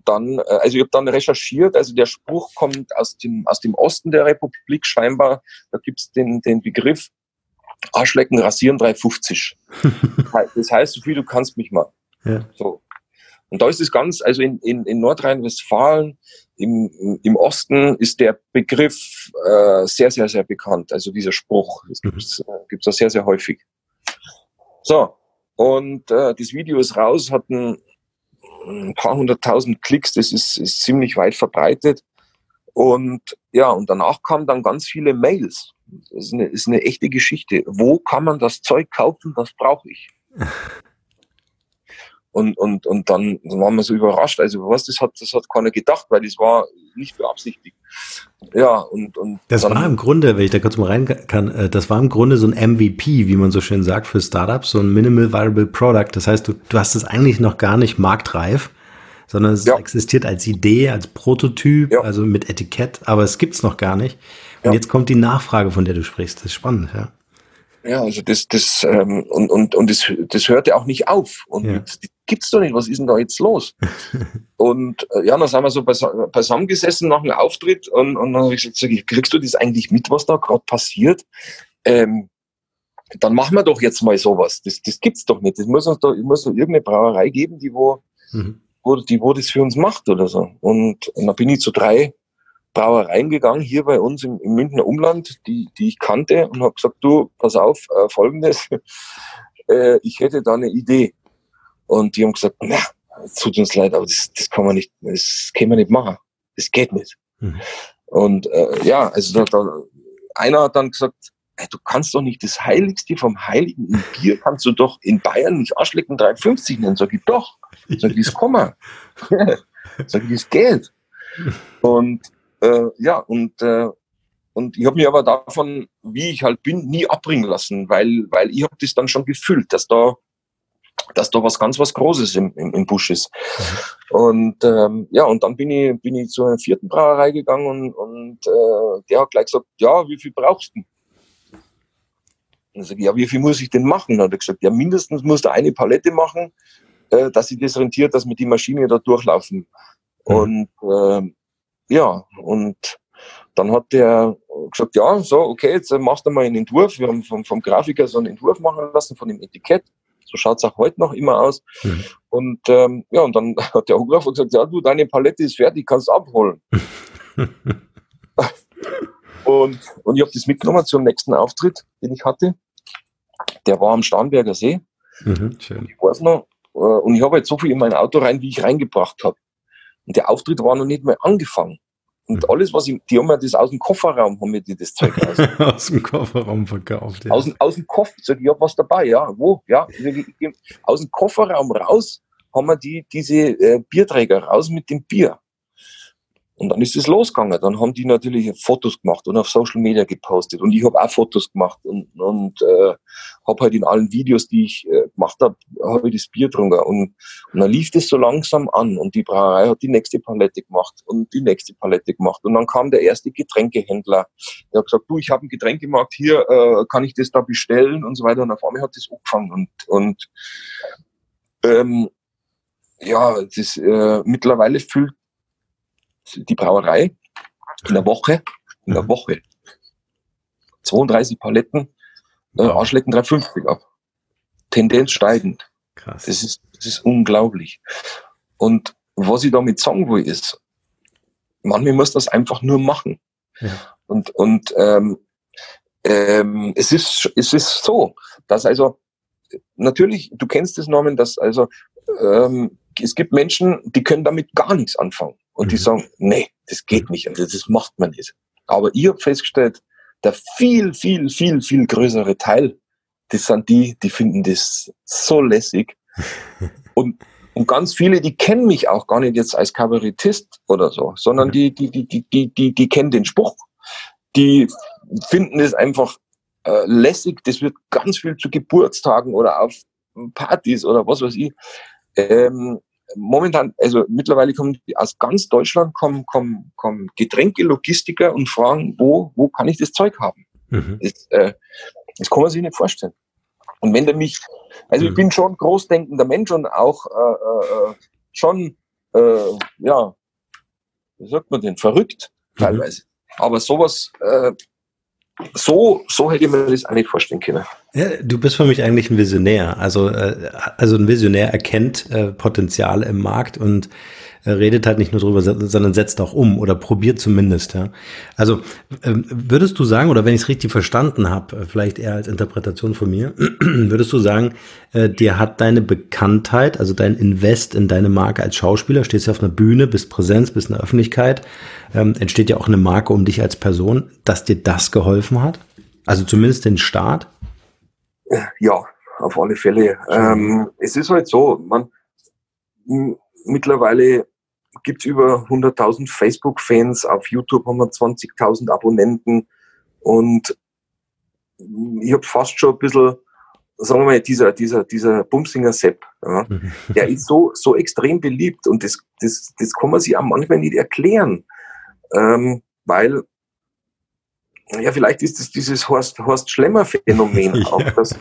dann, äh, also ich habe dann recherchiert, also der Spruch kommt aus dem, aus dem Osten der Republik scheinbar. Da gibt's den, den Begriff Arschlecken rasieren 350. <laughs> das heißt so viel, du kannst mich mal. Ja. So. Und da ist es ganz, also in, in, in Nordrhein-Westfalen, im, im Osten ist der Begriff äh, sehr, sehr, sehr bekannt. Also dieser Spruch, das gibt es mhm. äh, da sehr, sehr häufig. So, und äh, das Video ist raus, hat ein, ein paar hunderttausend Klicks, das ist, ist ziemlich weit verbreitet. Und ja, und danach kamen dann ganz viele Mails. Das ist eine, ist eine echte Geschichte. Wo kann man das Zeug kaufen? Das brauche ich. <laughs> Und, und, und dann waren wir so überrascht. Also was, das hat, das hat keiner gedacht, weil das war nicht beabsichtigt. Ja, und, und Das war im Grunde, wenn ich da kurz mal rein kann, äh, das war im Grunde so ein MVP, wie man so schön sagt, für Startups, so ein Minimal Viable Product. Das heißt, du, du hast es eigentlich noch gar nicht marktreif, sondern es ja. existiert als Idee, als Prototyp, ja. also mit Etikett, aber es gibt's noch gar nicht. Und ja. jetzt kommt die Nachfrage, von der du sprichst. Das ist spannend, ja. Ja, also das, das, ähm, und, und, und das, das hörte auch nicht auf. Und ja. gibt's doch nicht, was ist denn da jetzt los? <laughs> und äh, ja, dann sind wir so beisammen gesessen nach dem Auftritt und, und dann habe ich gesagt, kriegst du das eigentlich mit, was da gerade passiert? Ähm, dann machen wir doch jetzt mal sowas. Das, das gibt's doch nicht. Das muss uns doch, muss doch irgendeine Brauerei geben, die wo, mhm. wo, die wo das für uns macht oder so. Und, und dann bin ich zu drei Brauereien gegangen, hier bei uns im, im Münchner Umland, die, die ich kannte und habe gesagt, du, pass auf, äh, folgendes, <laughs> äh, ich hätte da eine Idee. Und die haben gesagt, na, tut uns leid, aber das, das kann man nicht, das kann man nicht machen. Das geht nicht. Mhm. Und äh, ja, also da, da, einer hat dann gesagt, ey, du kannst doch nicht das Heiligste vom Heiligen im Bier, kannst du doch in Bayern nicht Arschlecken 350 nennen. Sag ich, doch. Sag ich, das kann man. <laughs> Sag ich, das geht. <laughs> Und äh, ja, und, äh, und ich habe mich aber davon, wie ich halt bin, nie abbringen lassen, weil, weil ich habe das dann schon gefühlt, dass da dass da was ganz was Großes im, im, im Busch ist. Mhm. Und ähm, ja, und dann bin ich, bin ich zu einer vierten Brauerei gegangen und, und äh, der hat gleich gesagt, ja, wie viel brauchst du? Und ich sage, ja, wie viel muss ich denn machen? Und hat er gesagt, ja, mindestens muss er eine Palette machen, äh, dass sich das rentiert, dass wir die Maschine da durchlaufen. Mhm. Und äh, ja, und dann hat der gesagt, ja, so, okay, jetzt machst du mal einen Entwurf. Wir haben vom, vom Grafiker so einen Entwurf machen lassen von dem Etikett. So schaut es auch heute noch immer aus. Mhm. Und ähm, ja, und dann <laughs> hat der Hochgraf gesagt, ja, du, deine Palette ist fertig, kannst abholen. <laughs> und, und ich habe das mitgenommen zum nächsten Auftritt, den ich hatte. Der war am Starnberger See. Mhm, schön. Ich weiß noch, äh, und ich habe jetzt so viel in mein Auto rein, wie ich reingebracht habe. Und der Auftritt war noch nicht mehr angefangen. Und mhm. alles, was ich, die haben mir das aus dem Kofferraum, haben mir die das Zeug aus. <laughs> aus dem Kofferraum verkauft, ja. Aus, aus dem Koffer, sag ich, ich hab was dabei, ja. Wo? Ja. Aus dem Kofferraum raus haben wir die, diese äh, Bierträger raus mit dem Bier. Und dann ist es losgegangen. Dann haben die natürlich Fotos gemacht und auf Social Media gepostet. Und ich habe auch Fotos gemacht und, und äh, habe halt in allen Videos, die ich äh, gemacht habe, habe ich das Bier getrunken. Und, und dann lief das so langsam an. Und die Brauerei hat die nächste Palette gemacht und die nächste Palette gemacht. Und dann kam der erste Getränkehändler. Der hat gesagt, du, ich habe ein Getränkemarkt hier, äh, kann ich das da bestellen und so weiter. Und auf einmal hat das angefangen. Und, und ähm, ja, das, äh, mittlerweile fühlt die Brauerei in der Woche, in der Woche 32 Paletten, äh, Arschlecken 350 ab. Tendenz steigend. Krass. Das ist, das ist unglaublich. Und was ich damit sagen will, ist, manchmal muss das einfach nur machen. Ja. Und, und ähm, ähm, es, ist, es ist so, dass also natürlich, du kennst das Norman, dass also ähm, es gibt Menschen, die können damit gar nichts anfangen. Und mhm. die sagen, nee, das geht nicht, also das macht man nicht. Aber ich habe festgestellt, der viel, viel, viel, viel größere Teil, das sind die, die finden das so lässig. <laughs> Und, und ganz viele, die kennen mich auch gar nicht jetzt als Kabarettist oder so, sondern die, die, die, die, die, die, die kennen den Spruch. Die finden es einfach äh, lässig. Das wird ganz viel zu Geburtstagen oder auf Partys oder was weiß ich. Ähm, momentan, also mittlerweile kommen aus ganz Deutschland kommen, kommen, kommen Getränke-Logistiker und fragen, wo, wo kann ich das Zeug haben? Mhm. Das, äh, das kann man sich nicht vorstellen. Und wenn der mich, also mhm. ich bin schon großdenkender Mensch und auch äh, äh, schon, äh, ja, wie sagt man denn, verrückt mhm. teilweise. Aber sowas äh, so, so hätte ich mir das nicht vorstellen können. Ja, du bist für mich eigentlich ein Visionär. Also, äh, also ein Visionär erkennt äh, Potenziale im Markt und redet halt nicht nur drüber, sondern setzt auch um oder probiert zumindest. Ja. Also ähm, würdest du sagen, oder wenn ich es richtig verstanden habe, äh, vielleicht eher als Interpretation von mir, <clears throat> würdest du sagen, äh, dir hat deine Bekanntheit, also dein Invest in deine Marke als Schauspieler, stehst du auf einer Bühne, bist Präsenz, bist in der Öffentlichkeit, ähm, entsteht ja auch eine Marke um dich als Person, dass dir das geholfen hat? Also zumindest den Start? Ja, auf alle Fälle. Ähm, es ist halt so, man mittlerweile gibt es über 100.000 Facebook-Fans, auf YouTube haben wir 20.000 Abonnenten und ich habe fast schon ein bisschen, sagen wir mal, dieser, dieser, dieser Bumsinger Sepp, ja, der ist so, so extrem beliebt und das, das, das kann man sich auch manchmal nicht erklären, ähm, weil ja, vielleicht ist es dieses Horst, Horst Schlemmer-Phänomen <laughs> ja. auch, dass,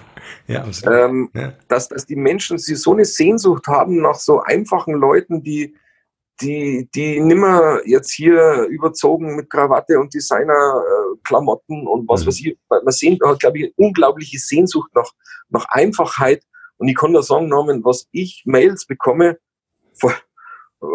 ja, ähm, ja. dass, dass die Menschen sie so eine Sehnsucht haben nach so einfachen Leuten, die, die, die nimmer jetzt hier überzogen mit Krawatte und Designer-Klamotten und was mhm. weiß ich. Man sehen, glaube ich, unglaubliche Sehnsucht nach, nach Einfachheit. Und ich kann nur sagen, Norman, was ich Mails bekomme, vor,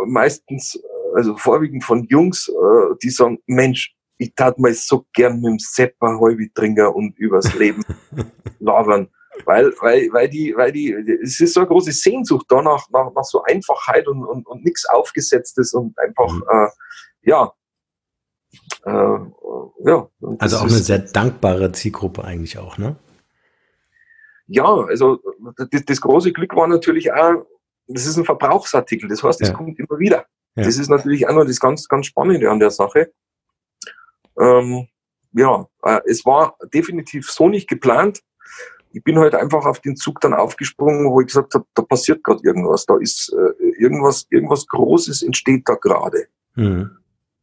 meistens, also vorwiegend von Jungs, äh, die sagen, Mensch, ich tat mal so gern mit dem halbi trinken und übers Leben <laughs> labern weil, weil, weil die, weil die, es ist so eine große Sehnsucht danach, nach, nach so Einfachheit und, und, und nichts Aufgesetztes und einfach, mhm. äh, ja, äh, ja. Also auch eine sehr dankbare Zielgruppe eigentlich auch, ne? Ja, also das, das große Glück war natürlich auch, das ist ein Verbrauchsartikel, das heißt, es ja. kommt immer wieder. Ja. Das ist natürlich auch noch das ganz, ganz Spannende an der Sache. Ähm, ja, äh, es war definitiv so nicht geplant ich bin halt einfach auf den Zug dann aufgesprungen, wo ich gesagt habe, da passiert gerade irgendwas, da ist äh, irgendwas, irgendwas Großes entsteht da gerade. Mhm.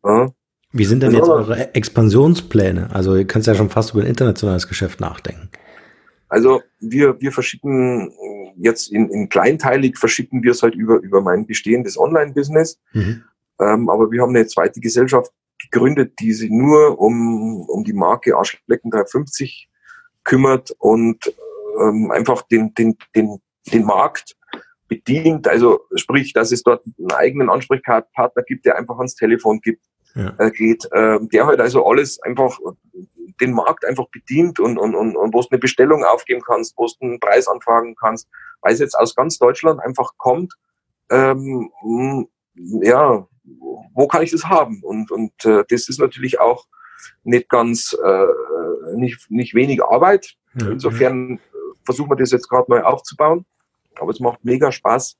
Ja. Wie sind denn jetzt eure Expansionspläne? Also ihr könnt ja schon fast über ein internationales Geschäft nachdenken. Also wir, wir verschicken jetzt in, in kleinteilig verschicken wir es halt über, über mein bestehendes Online-Business. Mhm. Ähm, aber wir haben eine zweite Gesellschaft gegründet, die sich nur um, um die Marke Arschlecken 350 kümmert und ähm, einfach den, den, den, den Markt bedient. Also sprich, dass es dort einen eigenen Ansprechpartner gibt, der einfach ans Telefon gibt, ja. äh, geht, äh, der halt also alles einfach den Markt einfach bedient und, und, und, und wo du eine Bestellung aufgeben kannst, wo du einen Preis anfragen kannst, weil es jetzt aus ganz Deutschland einfach kommt, ähm, ja, wo kann ich das haben? Und, und äh, das ist natürlich auch nicht ganz, äh, nicht, nicht wenig Arbeit. Insofern äh, versuchen wir das jetzt gerade neu aufzubauen. Aber es macht mega Spaß.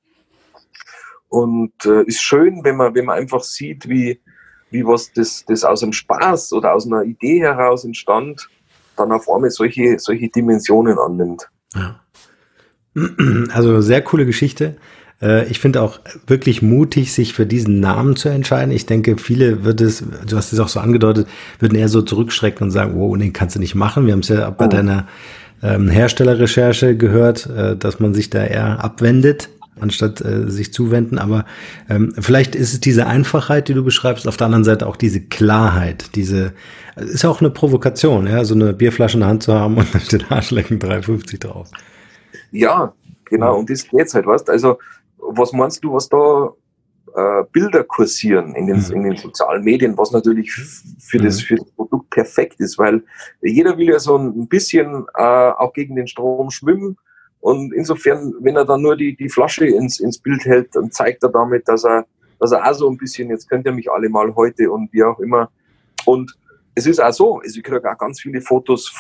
Und äh, ist schön, wenn man, wenn man einfach sieht, wie, wie was das, das aus einem Spaß oder aus einer Idee heraus entstand, dann auf einmal solche, solche Dimensionen annimmt. Ja. Also sehr coole Geschichte. Äh, ich finde auch wirklich mutig, sich für diesen Namen zu entscheiden. Ich denke, viele wird es, du hast es auch so angedeutet, würden eher so zurückschrecken und sagen, wow, den kannst du nicht machen. Wir haben es ja bei oh. deiner ähm, Herstellerrecherche gehört, äh, dass man sich da eher abwendet anstatt äh, sich zuwenden. Aber ähm, vielleicht ist es diese Einfachheit, die du beschreibst, auf der anderen Seite auch diese Klarheit, diese ist ja auch eine Provokation, ja, so eine Bierflasche in der Hand zu haben und da steht Arschlecken 3,50 drauf. Ja, genau, und das geht's halt, weißt Also was meinst du, was da äh, Bilder kursieren in den, mhm. in den sozialen Medien, was natürlich für, mhm. das, für das Produkt perfekt ist, weil jeder will ja so ein bisschen äh, auch gegen den Strom schwimmen. Und insofern, wenn er dann nur die, die Flasche ins, ins Bild hält, dann zeigt er damit, dass er, dass er auch so ein bisschen, jetzt könnt ihr mich alle mal heute und wie auch immer. Und es ist auch so, also ich kriege auch ganz viele Fotos,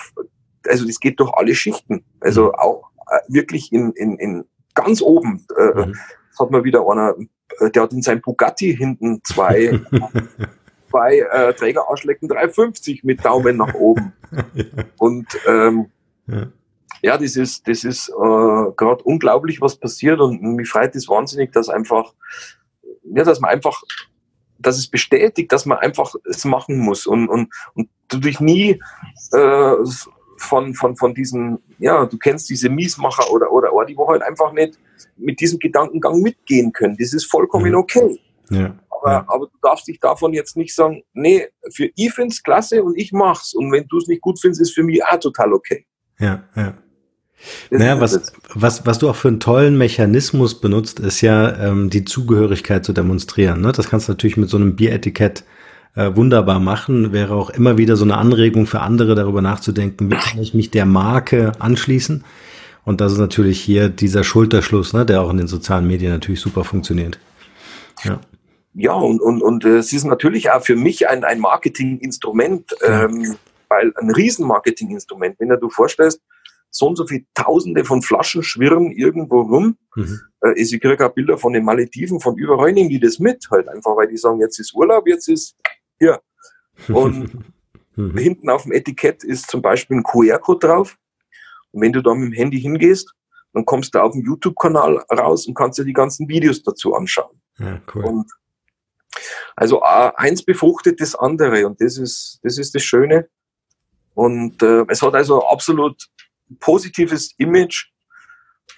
also das geht durch alle Schichten. Also mhm. auch äh, wirklich in, in, in ganz oben. Äh, mhm. Hat man wieder einer, äh, der hat in seinem Bugatti hinten zwei, <laughs> zwei äh, Trägerarschlecken 350 mit Daumen nach oben. Und ähm, ja. ja. das ist, das ist äh, gerade unglaublich, was passiert und mich freut es wahnsinnig, dass einfach, ja, dass man einfach dass es bestätigt, dass man einfach es machen muss und, und, und du dich nie äh, von, von, von diesen, ja, du kennst diese Miesmacher oder, oder, oder die, wo halt einfach nicht mit diesem Gedankengang mitgehen können. Das ist vollkommen okay. Ja. Aber, aber du darfst dich davon jetzt nicht sagen, nee, für ich finde es klasse und ich mach's. Und wenn du es nicht gut findest, ist für mich auch total okay. Ja, ja. Das naja, was, was, was du auch für einen tollen Mechanismus benutzt, ist ja ähm, die Zugehörigkeit zu demonstrieren. Ne? Das kannst du natürlich mit so einem Bieretikett äh, wunderbar machen. Wäre auch immer wieder so eine Anregung für andere, darüber nachzudenken, wie kann ich mich der Marke anschließen. Und das ist natürlich hier dieser Schulterschluss, ne, der auch in den sozialen Medien natürlich super funktioniert. Ja. Ja, und, und, und äh, es ist natürlich auch für mich ein, ein Marketinginstrument, ähm, weil ein Riesenmarketinginstrument, wenn du dir vorstellst, so und so viele Tausende von Flaschen schwirren irgendwo rum. Mhm. Äh, ich kriege auch Bilder von den Malediven, von überall nehmen die das mit, halt einfach, weil die sagen, jetzt ist Urlaub, jetzt ist hier. <laughs> Und mhm. hinten auf dem Etikett ist zum Beispiel ein QR-Code drauf. Und wenn du da mit dem Handy hingehst, dann kommst du auf dem YouTube-Kanal raus und kannst dir die ganzen Videos dazu anschauen. Ja, cool. Und also eins befruchtet das andere und das ist das, ist das Schöne. Und äh, es hat also absolut positives Image.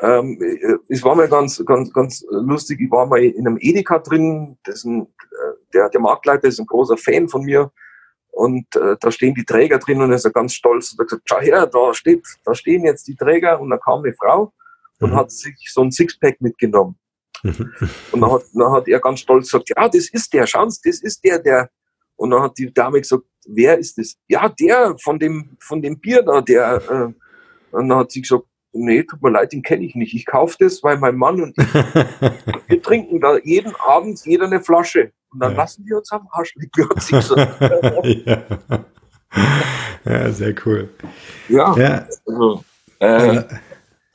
Ähm, äh, es war mal ganz, ganz, ganz lustig. Ich war mal in einem Edeka drin. Dessen, äh, der, der Marktleiter ist ein großer Fan von mir. Und äh, da stehen die Träger drin und er ist ganz stolz und hat gesagt, schau her, da steht, da stehen jetzt die Träger und da kam eine Frau und mhm. hat sich so ein Sixpack mitgenommen. Mhm. Und dann hat, dann hat er ganz stolz gesagt, ja, das ist der, schauen Sie, das ist der, der. Und dann hat die Dame gesagt, wer ist das? Ja, der von dem, von dem Bier da, der. Äh. Und dann hat sie gesagt, nee, tut mir leid, den kenne ich nicht. Ich kaufe das, weil mein Mann und ich, <laughs> wir trinken da jeden Abend jeder eine Flasche. Und dann ja. lassen wir uns am Arsch liegen, <laughs> ja. ja, sehr cool. Ja, ja. Also, äh,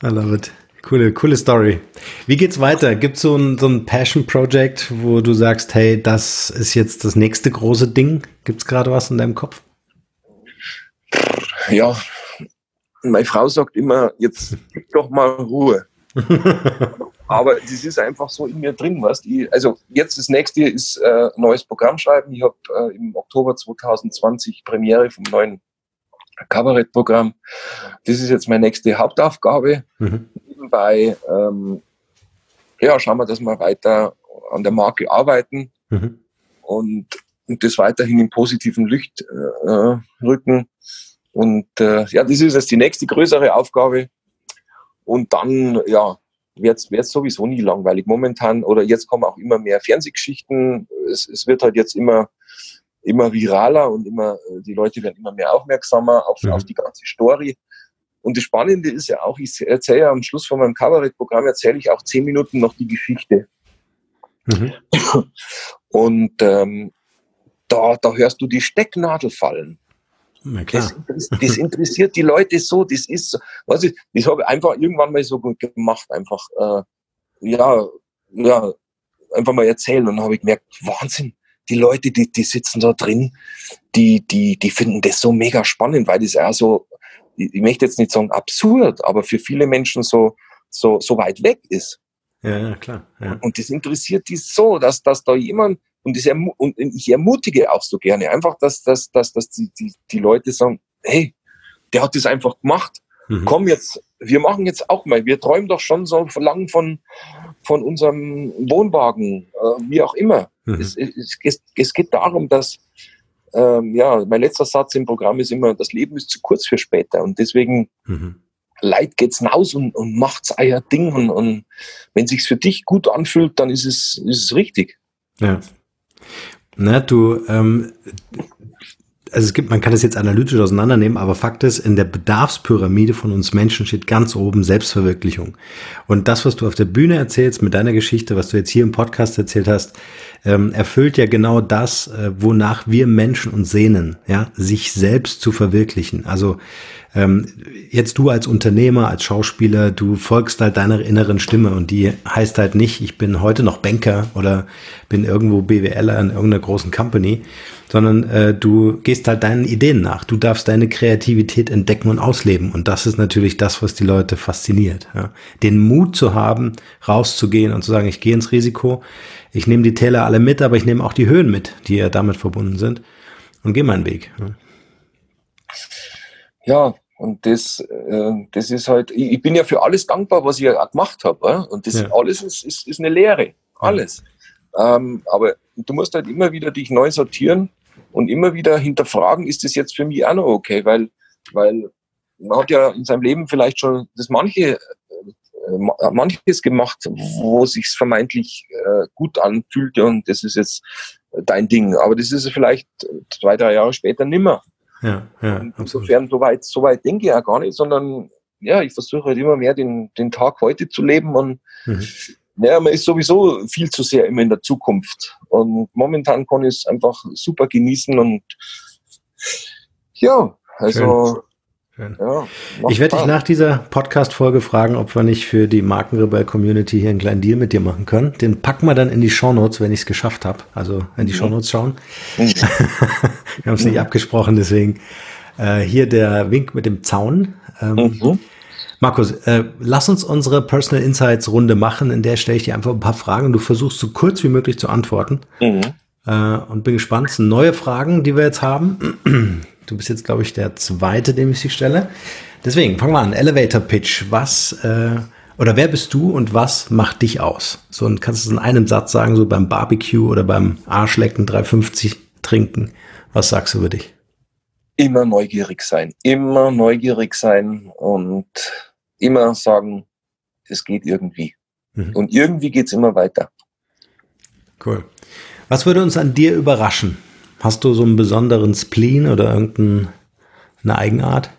I love it. Coole, coole Story. Wie geht's weiter? Gibt so ein, so ein Passion Project, wo du sagst, hey, das ist jetzt das nächste große Ding? Gibt's gerade was in deinem Kopf? Ja, meine Frau sagt immer, jetzt gib doch mal Ruhe. <laughs> Aber das ist einfach so in mir drin, was ich, also jetzt das nächste ist äh, neues Programm schreiben. Ich habe äh, im Oktober 2020 Premiere vom neuen Kabarettprogramm. Das ist jetzt meine nächste Hauptaufgabe. Mhm. Nebenbei ähm, ja, schauen wir, dass wir weiter an der Marke arbeiten mhm. und, und das weiterhin im positiven Licht äh, rücken. Und äh, ja, das ist jetzt die nächste größere Aufgabe. Und dann, ja, wird es sowieso nie langweilig. Momentan, oder jetzt kommen auch immer mehr Fernsehgeschichten. Es, es wird halt jetzt immer immer viraler und immer, äh, die Leute werden immer mehr aufmerksamer auf, mhm. auf die ganze Story. Und das Spannende ist ja auch, ich erzähle ja am Schluss von meinem Kabarettprogramm, erzähle ich auch zehn Minuten noch die Geschichte. Mhm. Und ähm, da, da hörst du die Stecknadel fallen. Das, das, interessiert die Leute so, das ist, was ich, das habe ich einfach irgendwann mal so gemacht, einfach, äh, ja, ja, einfach mal erzählen und dann habe ich gemerkt, Wahnsinn, die Leute, die, die sitzen da drin, die, die, die finden das so mega spannend, weil das auch so, ich, ich möchte jetzt nicht sagen absurd, aber für viele Menschen so, so, so weit weg ist. Ja, ja klar. Ja. Und das interessiert die so, dass, dass da jemand, und, ermu und ich ermutige auch so gerne, einfach, dass, dass, dass, dass die, die, die Leute sagen, hey, der hat das einfach gemacht. Mhm. Komm jetzt, wir machen jetzt auch mal, wir träumen doch schon so lang von, von unserem Wohnwagen, äh, wie auch immer. Mhm. Es, es, es, es, geht darum, dass, ähm, ja, mein letzter Satz im Programm ist immer, das Leben ist zu kurz für später. Und deswegen mhm. Leid geht's hinaus und, und macht's euer Ding. Und, und wenn sich's für dich gut anfühlt, dann ist es, ist es richtig. Ja. Na, du, ähm, also es gibt, man kann das jetzt analytisch auseinandernehmen, aber Fakt ist, in der Bedarfspyramide von uns Menschen steht ganz oben Selbstverwirklichung. Und das, was du auf der Bühne erzählst mit deiner Geschichte, was du jetzt hier im Podcast erzählt hast, ähm, erfüllt ja genau das, äh, wonach wir Menschen uns sehnen, ja, sich selbst zu verwirklichen. Also ähm, jetzt du als Unternehmer, als Schauspieler, du folgst halt deiner inneren Stimme und die heißt halt nicht, ich bin heute noch Banker oder bin irgendwo BWLer in irgendeiner großen Company, sondern äh, du gehst halt deinen Ideen nach. Du darfst deine Kreativität entdecken und ausleben. Und das ist natürlich das, was die Leute fasziniert. Ja. Den Mut zu haben, rauszugehen und zu sagen, ich gehe ins Risiko, ich nehme die Täler alle mit, aber ich nehme auch die Höhen mit, die ja damit verbunden sind und gehe meinen Weg. Ja. Ja, und das, äh, das ist halt, ich, ich, bin ja für alles dankbar, was ich ja gemacht habe. Äh? Und das ja. alles ist, ist, ist eine Lehre. Alles. Ja. Ähm, aber du musst halt immer wieder dich neu sortieren und immer wieder hinterfragen, ist das jetzt für mich auch noch okay? Weil, weil man hat ja in seinem Leben vielleicht schon das manche, äh, manches gemacht, wo sich vermeintlich äh, gut anfühlte und das ist jetzt dein Ding. Aber das ist vielleicht zwei, drei Jahre später nimmer. Ja, ja, Insofern, so weit, so weit denke ich ja gar nicht, sondern ja, ich versuche halt immer mehr den, den Tag heute zu leben und mhm. ja, man ist sowieso viel zu sehr immer in der Zukunft. Und momentan kann ich es einfach super genießen und ja, also Schön. Ja, ich werde dich nach dieser Podcast-Folge fragen, ob wir nicht für die Markenrebell-Community hier einen kleinen Deal mit dir machen können. Den packen wir dann in die Shownotes, wenn ich es geschafft habe. Also in die mhm. Shownotes schauen. Mhm. <laughs> wir haben es nicht mhm. abgesprochen, deswegen äh, hier der Wink mit dem Zaun. Ähm, mhm. Markus, äh, lass uns unsere Personal Insights Runde machen, in der stelle ich dir einfach ein paar Fragen und du versuchst so kurz wie möglich zu antworten. Mhm. Äh, und bin gespannt. Es sind neue Fragen, die wir jetzt haben. Du bist jetzt, glaube ich, der zweite, dem ich sie stelle. Deswegen, fangen wir an. Elevator Pitch. Was äh, oder wer bist du und was macht dich aus? So, und kannst du es in einem Satz sagen, so beim Barbecue oder beim Arschlecken 350 trinken? Was sagst du über dich? Immer neugierig sein. Immer neugierig sein und immer sagen, es geht irgendwie. Mhm. Und irgendwie geht es immer weiter. Cool. Was würde uns an dir überraschen? Hast du so einen besonderen Spleen oder irgendeine Eigenart?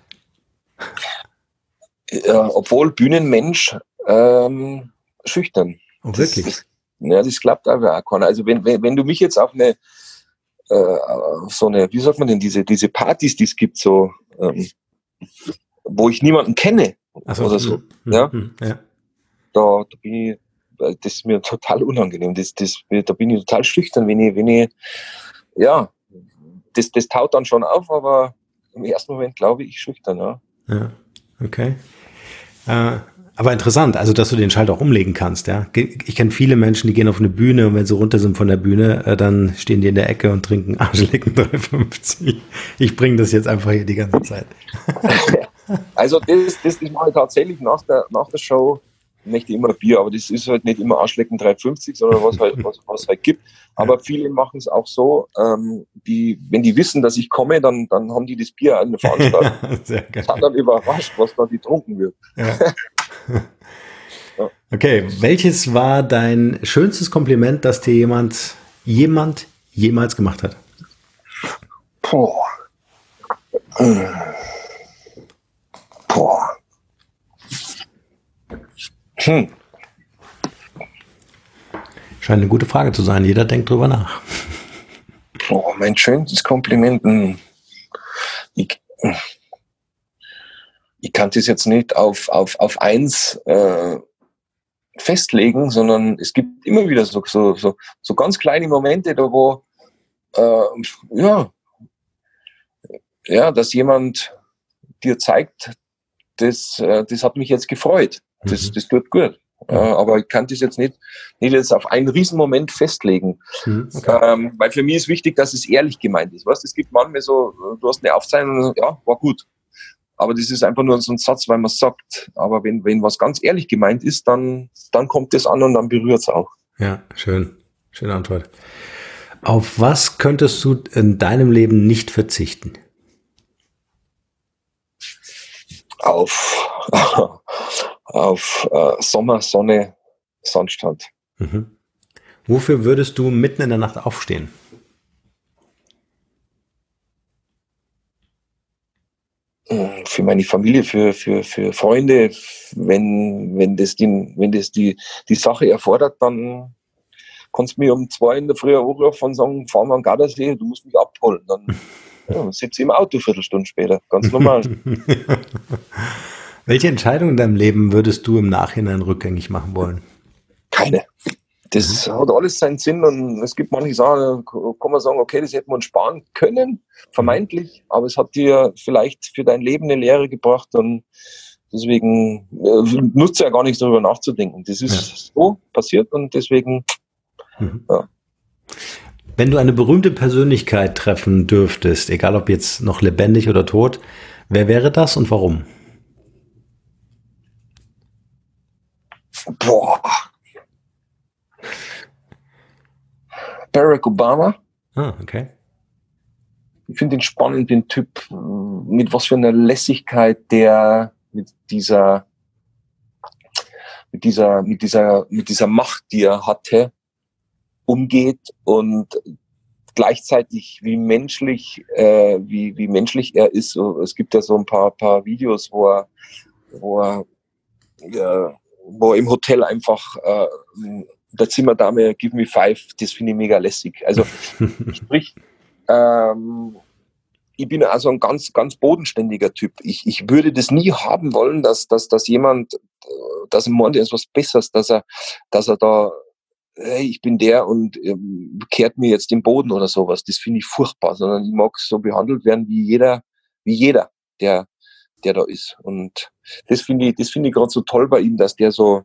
Ja, obwohl Bühnenmensch ähm, schüchtern. Oh, wirklich? Das, ja, das klappt aber auch keiner. Also wenn, wenn, wenn du mich jetzt auf eine äh, so eine, wie sagt man denn, diese, diese Partys, die es gibt, so ähm, wo ich niemanden kenne so, oder so, mh, ja, mh, ja. Da, da bin ich, das ist mir total unangenehm. Das, das, da bin ich total schüchtern, wenn ich, wenn ich ja, das, das taut dann schon auf, aber im ersten Moment glaube ich schüchtern, ja. Ja, okay. Äh, aber interessant, also dass du den Schalter auch umlegen kannst, ja. Ich kenne viele Menschen, die gehen auf eine Bühne und wenn sie runter sind von der Bühne, äh, dann stehen die in der Ecke und trinken Arschlecken <laughs> 350. Ich bringe das jetzt einfach hier die ganze Zeit. <laughs> also das, das, das mache ich tatsächlich nach der, nach der Show möchte immer Bier, aber das ist halt nicht immer Arschlecken 350, sondern was halt, was, was halt gibt. Aber viele machen es auch so, ähm, die, wenn die wissen, dass ich komme, dann, dann haben die das Bier an der <laughs> Veranstaltung. Sehr geil. Sind dann überrascht, was da getrunken wird. Ja. <laughs> ja. Okay, welches war dein schönstes Kompliment, das dir jemand, jemand jemals gemacht hat? Boah. Hm. Boah. Hm. Scheint eine gute Frage zu sein. Jeder denkt drüber nach. Oh, mein schönstes Kompliment. Hm. Ich, ich kann das jetzt nicht auf, auf, auf eins äh, festlegen, sondern es gibt immer wieder so, so, so, so ganz kleine Momente, da wo, äh, ja, ja, dass jemand dir zeigt, das, äh, das hat mich jetzt gefreut. Das, mhm. das tut gut. Äh, aber ich kann das jetzt nicht, nicht jetzt auf einen Riesenmoment festlegen. Mhm, ähm, weil für mich ist wichtig, dass es ehrlich gemeint ist. Weißt? Es gibt manchmal so, du hast eine Aufzeichnung und ja, war gut. Aber das ist einfach nur so ein Satz, weil man es sagt. Aber wenn, wenn was ganz ehrlich gemeint ist, dann, dann kommt das an und dann berührt es auch. Ja, schön. Schöne Antwort. Auf was könntest du in deinem Leben nicht verzichten? Auf, <laughs> auf äh, Sommer, Sonne, Sandstrand. Mhm. Wofür würdest du mitten in der Nacht aufstehen? Hm, für meine Familie, für, für, für Freunde, wenn, wenn das, die, wenn das die, die Sache erfordert, dann kannst du mir um zwei in der Früh anrufen und sagen, fahren wir an Gardasee, du musst mich abholen. Dann <laughs> ja, sitze ich im Auto eine Viertelstunde später, ganz normal. <laughs> Welche Entscheidung in deinem Leben würdest du im Nachhinein rückgängig machen wollen? Keine das mhm. hat alles seinen Sinn und es gibt manche Sachen, kann man sagen, okay, das hätte man sparen können, vermeintlich, aber es hat dir vielleicht für dein Leben eine Lehre gebracht und deswegen äh, nutzt ja gar nichts darüber nachzudenken. Das ist ja. so passiert und deswegen, mhm. ja. Wenn du eine berühmte Persönlichkeit treffen dürftest, egal ob jetzt noch lebendig oder tot, wer wäre das und warum? Boah, Barack Obama. Ah, okay. Ich finde ihn spannend, den Typ, mit was für einer Lässigkeit der mit dieser, mit dieser, mit dieser, mit dieser Macht, die er hatte, umgeht und gleichzeitig wie menschlich, äh, wie, wie menschlich er ist. Es gibt ja so ein paar, paar Videos, wo er, wo er, ja, wo im Hotel einfach äh, der Zimmerdame Give Me Five, das finde ich mega lässig. Also <laughs> sprich, ähm, ich bin also ein ganz, ganz bodenständiger Typ. Ich, ich würde das nie haben wollen, dass, dass, dass jemand, dass ein Mann ist was Besseres, dass er, dass er da, hey, ich bin der und ähm, kehrt mir jetzt den Boden oder sowas. Das finde ich furchtbar, sondern ich mag so behandelt werden wie jeder, wie jeder, der, der da ist. Und das finde ich, das finde ich gerade so toll bei ihm, dass der so,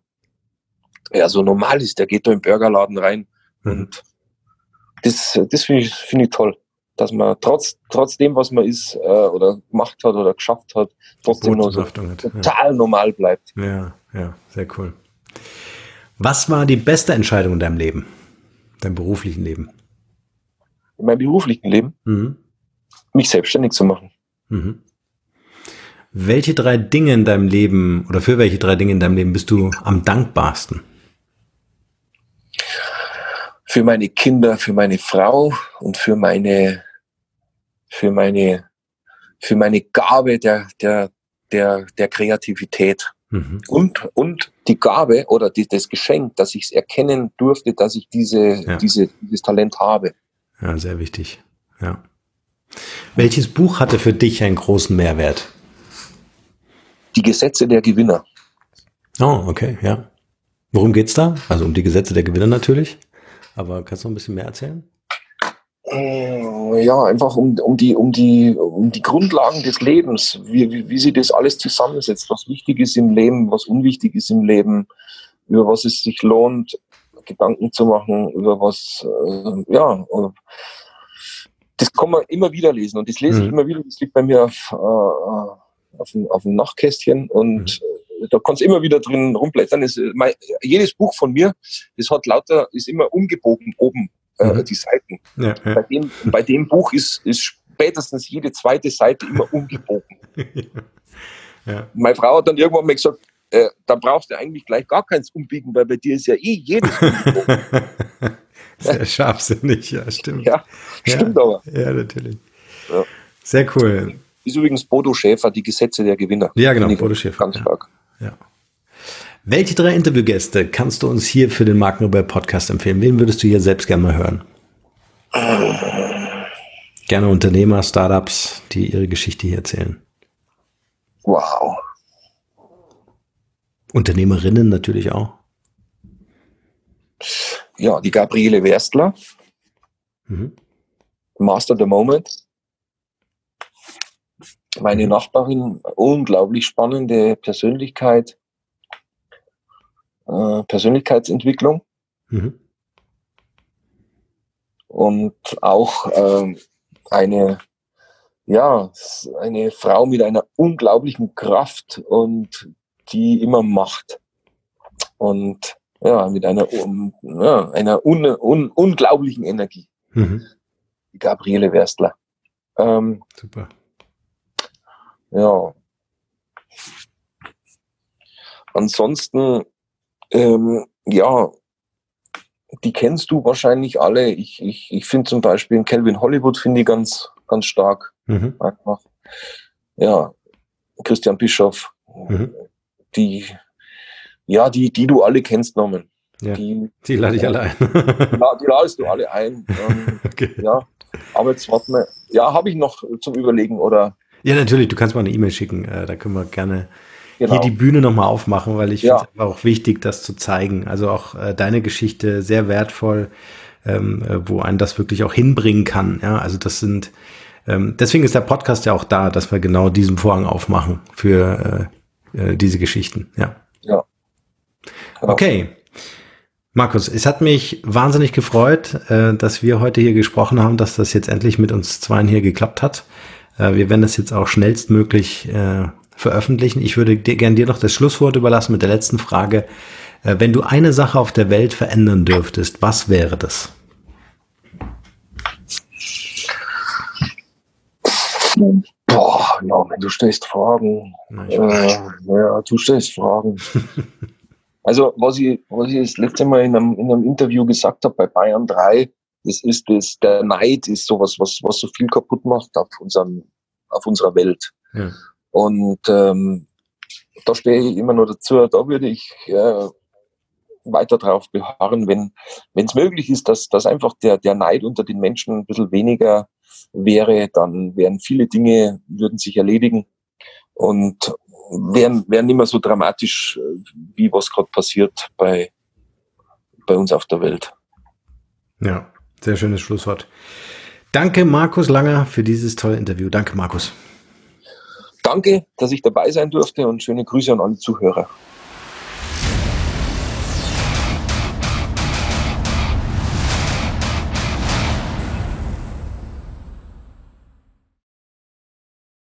ja, so normal ist. Der geht da im Burgerladen rein. Mhm. Und das, das finde ich, finde ich toll. Dass man trotz, trotz dem, was man ist, äh, oder gemacht hat oder geschafft hat, trotzdem noch so total ja. normal bleibt. Ja, ja, sehr cool. Was war die beste Entscheidung in deinem Leben? Deinem beruflichen Leben? In meinem beruflichen Leben? Mhm. Mich selbstständig zu machen. Mhm. Welche drei Dinge in deinem Leben oder für welche drei Dinge in deinem Leben bist du am dankbarsten? für meine Kinder, für meine Frau und für meine, für meine, für meine Gabe der, der, der, der Kreativität. Mhm. Und, und die Gabe oder die, das Geschenk, dass ich es erkennen durfte, dass ich diese, ja. diese, dieses Talent habe. Ja, sehr wichtig. Ja. Welches Buch hatte für dich einen großen Mehrwert? Die Gesetze der Gewinner. Oh, okay, ja. Worum geht's da? Also um die Gesetze der Gewinner natürlich. Aber kannst du noch ein bisschen mehr erzählen? Äh, ja, einfach um, um, die, um, die, um die Grundlagen des Lebens, wie, wie, wie sie das alles zusammensetzt, was wichtig ist im Leben, was unwichtig ist im Leben, über was es sich lohnt, Gedanken zu machen, über was, äh, ja, das kann man immer wieder lesen und das lese mhm. ich immer wieder, das liegt bei mir auf, äh, auf, dem, auf dem Nachtkästchen und mhm da kannst du immer wieder drin rumblättern. Das, mein, jedes Buch von mir, das hat lauter, ist immer umgebogen oben, äh, mhm. die Seiten. Ja, ja. Bei, dem, bei dem Buch ist, ist spätestens jede zweite Seite immer <laughs> umgebogen. ja. Meine Frau hat dann irgendwann mal gesagt, äh, da brauchst du eigentlich gleich gar keins umbiegen, weil bei dir ist ja eh jedes <laughs> umgebogen. Sehr scharfsinnig, ja, stimmt. Ja, stimmt aber. Ja, natürlich. Sehr cool. Ist übrigens Bodo Schäfer, die Gesetze der Gewinner. Ja, genau, Bodo Schäfer. Ganz stark. Ja. Welche drei Interviewgäste kannst du uns hier für den Markenrebell Podcast empfehlen? Wen würdest du hier selbst gerne mal hören? Gerne Unternehmer, Startups, die ihre Geschichte hier erzählen. Wow. Unternehmerinnen natürlich auch. Ja, die Gabriele Werstler. Mhm. Master the Moment. Meine. Nachbarin, unglaublich spannende Persönlichkeit, äh, Persönlichkeitsentwicklung. Mhm. Und auch äh, eine, ja, eine Frau mit einer unglaublichen Kraft und die immer macht. Und ja, mit einer, um, ja, einer un, un, unglaublichen Energie. Mhm. Gabriele Werstler. Ähm, Super. Ja. Ansonsten, ähm, ja, die kennst du wahrscheinlich alle. Ich, ich, ich finde zum Beispiel Calvin Hollywood finde ich ganz, ganz stark. Mhm. Ja, Christian Bischoff, mhm. die, ja, die, die du alle kennst, Norman. Ja, die, die lade ich alle ein. <laughs> die ladest du alle ein. <laughs> Ähm, okay. Ja, aber jetzt warten wir. Ja, habe ich noch zum Überlegen oder? Ja, natürlich. Du kannst mal eine E-Mail schicken. Äh, da können wir gerne genau. hier die Bühne nochmal aufmachen, weil ich ja. finde es einfach auch wichtig, das zu zeigen. Also auch äh, deine Geschichte sehr wertvoll, ähm, äh, wo einen das wirklich auch hinbringen kann. Ja, also das sind, ähm, deswegen ist der Podcast ja auch da, dass wir genau diesen Vorhang aufmachen für äh, äh, diese Geschichten. Ja. Ja. Genau. Okay. Markus, es hat mich wahnsinnig gefreut, äh, dass wir heute hier gesprochen haben, dass das jetzt endlich mit uns zweien hier geklappt hat. Äh, wir werden das jetzt auch schnellstmöglich äh, veröffentlichen. Ich würde dir, gern dir noch das Schlusswort überlassen mit der letzten Frage. Äh, wenn du eine Sache auf der Welt verändern dürftest, was wäre das? Boah, Norman, du stellst Fragen. Nein, äh, ja, du stellst Fragen. <laughs> also, was ich, was ich das letzte Mal in einem, in einem Interview gesagt habe bei Bayern 3, das ist das, der Neid ist sowas, was, was so viel kaputt macht auf unserem, auf unserer Welt. Ja. Und ähm, da stehe ich immer nur dazu, da würde ich äh, weiter drauf beharren, wenn wenn es möglich ist, dass, dass einfach der, der Neid unter den Menschen ein bisschen weniger wäre, dann wären viele Dinge, würden sich erledigen und wären, wären nicht mehr so dramatisch, wie was gerade passiert bei, bei uns auf der Welt. Ja, sehr schönes Schlusswort. Danke, Markus Langer, für dieses tolle Interview. Danke, Markus. Danke, dass ich dabei sein durfte und schöne Grüße an alle Zuhörer.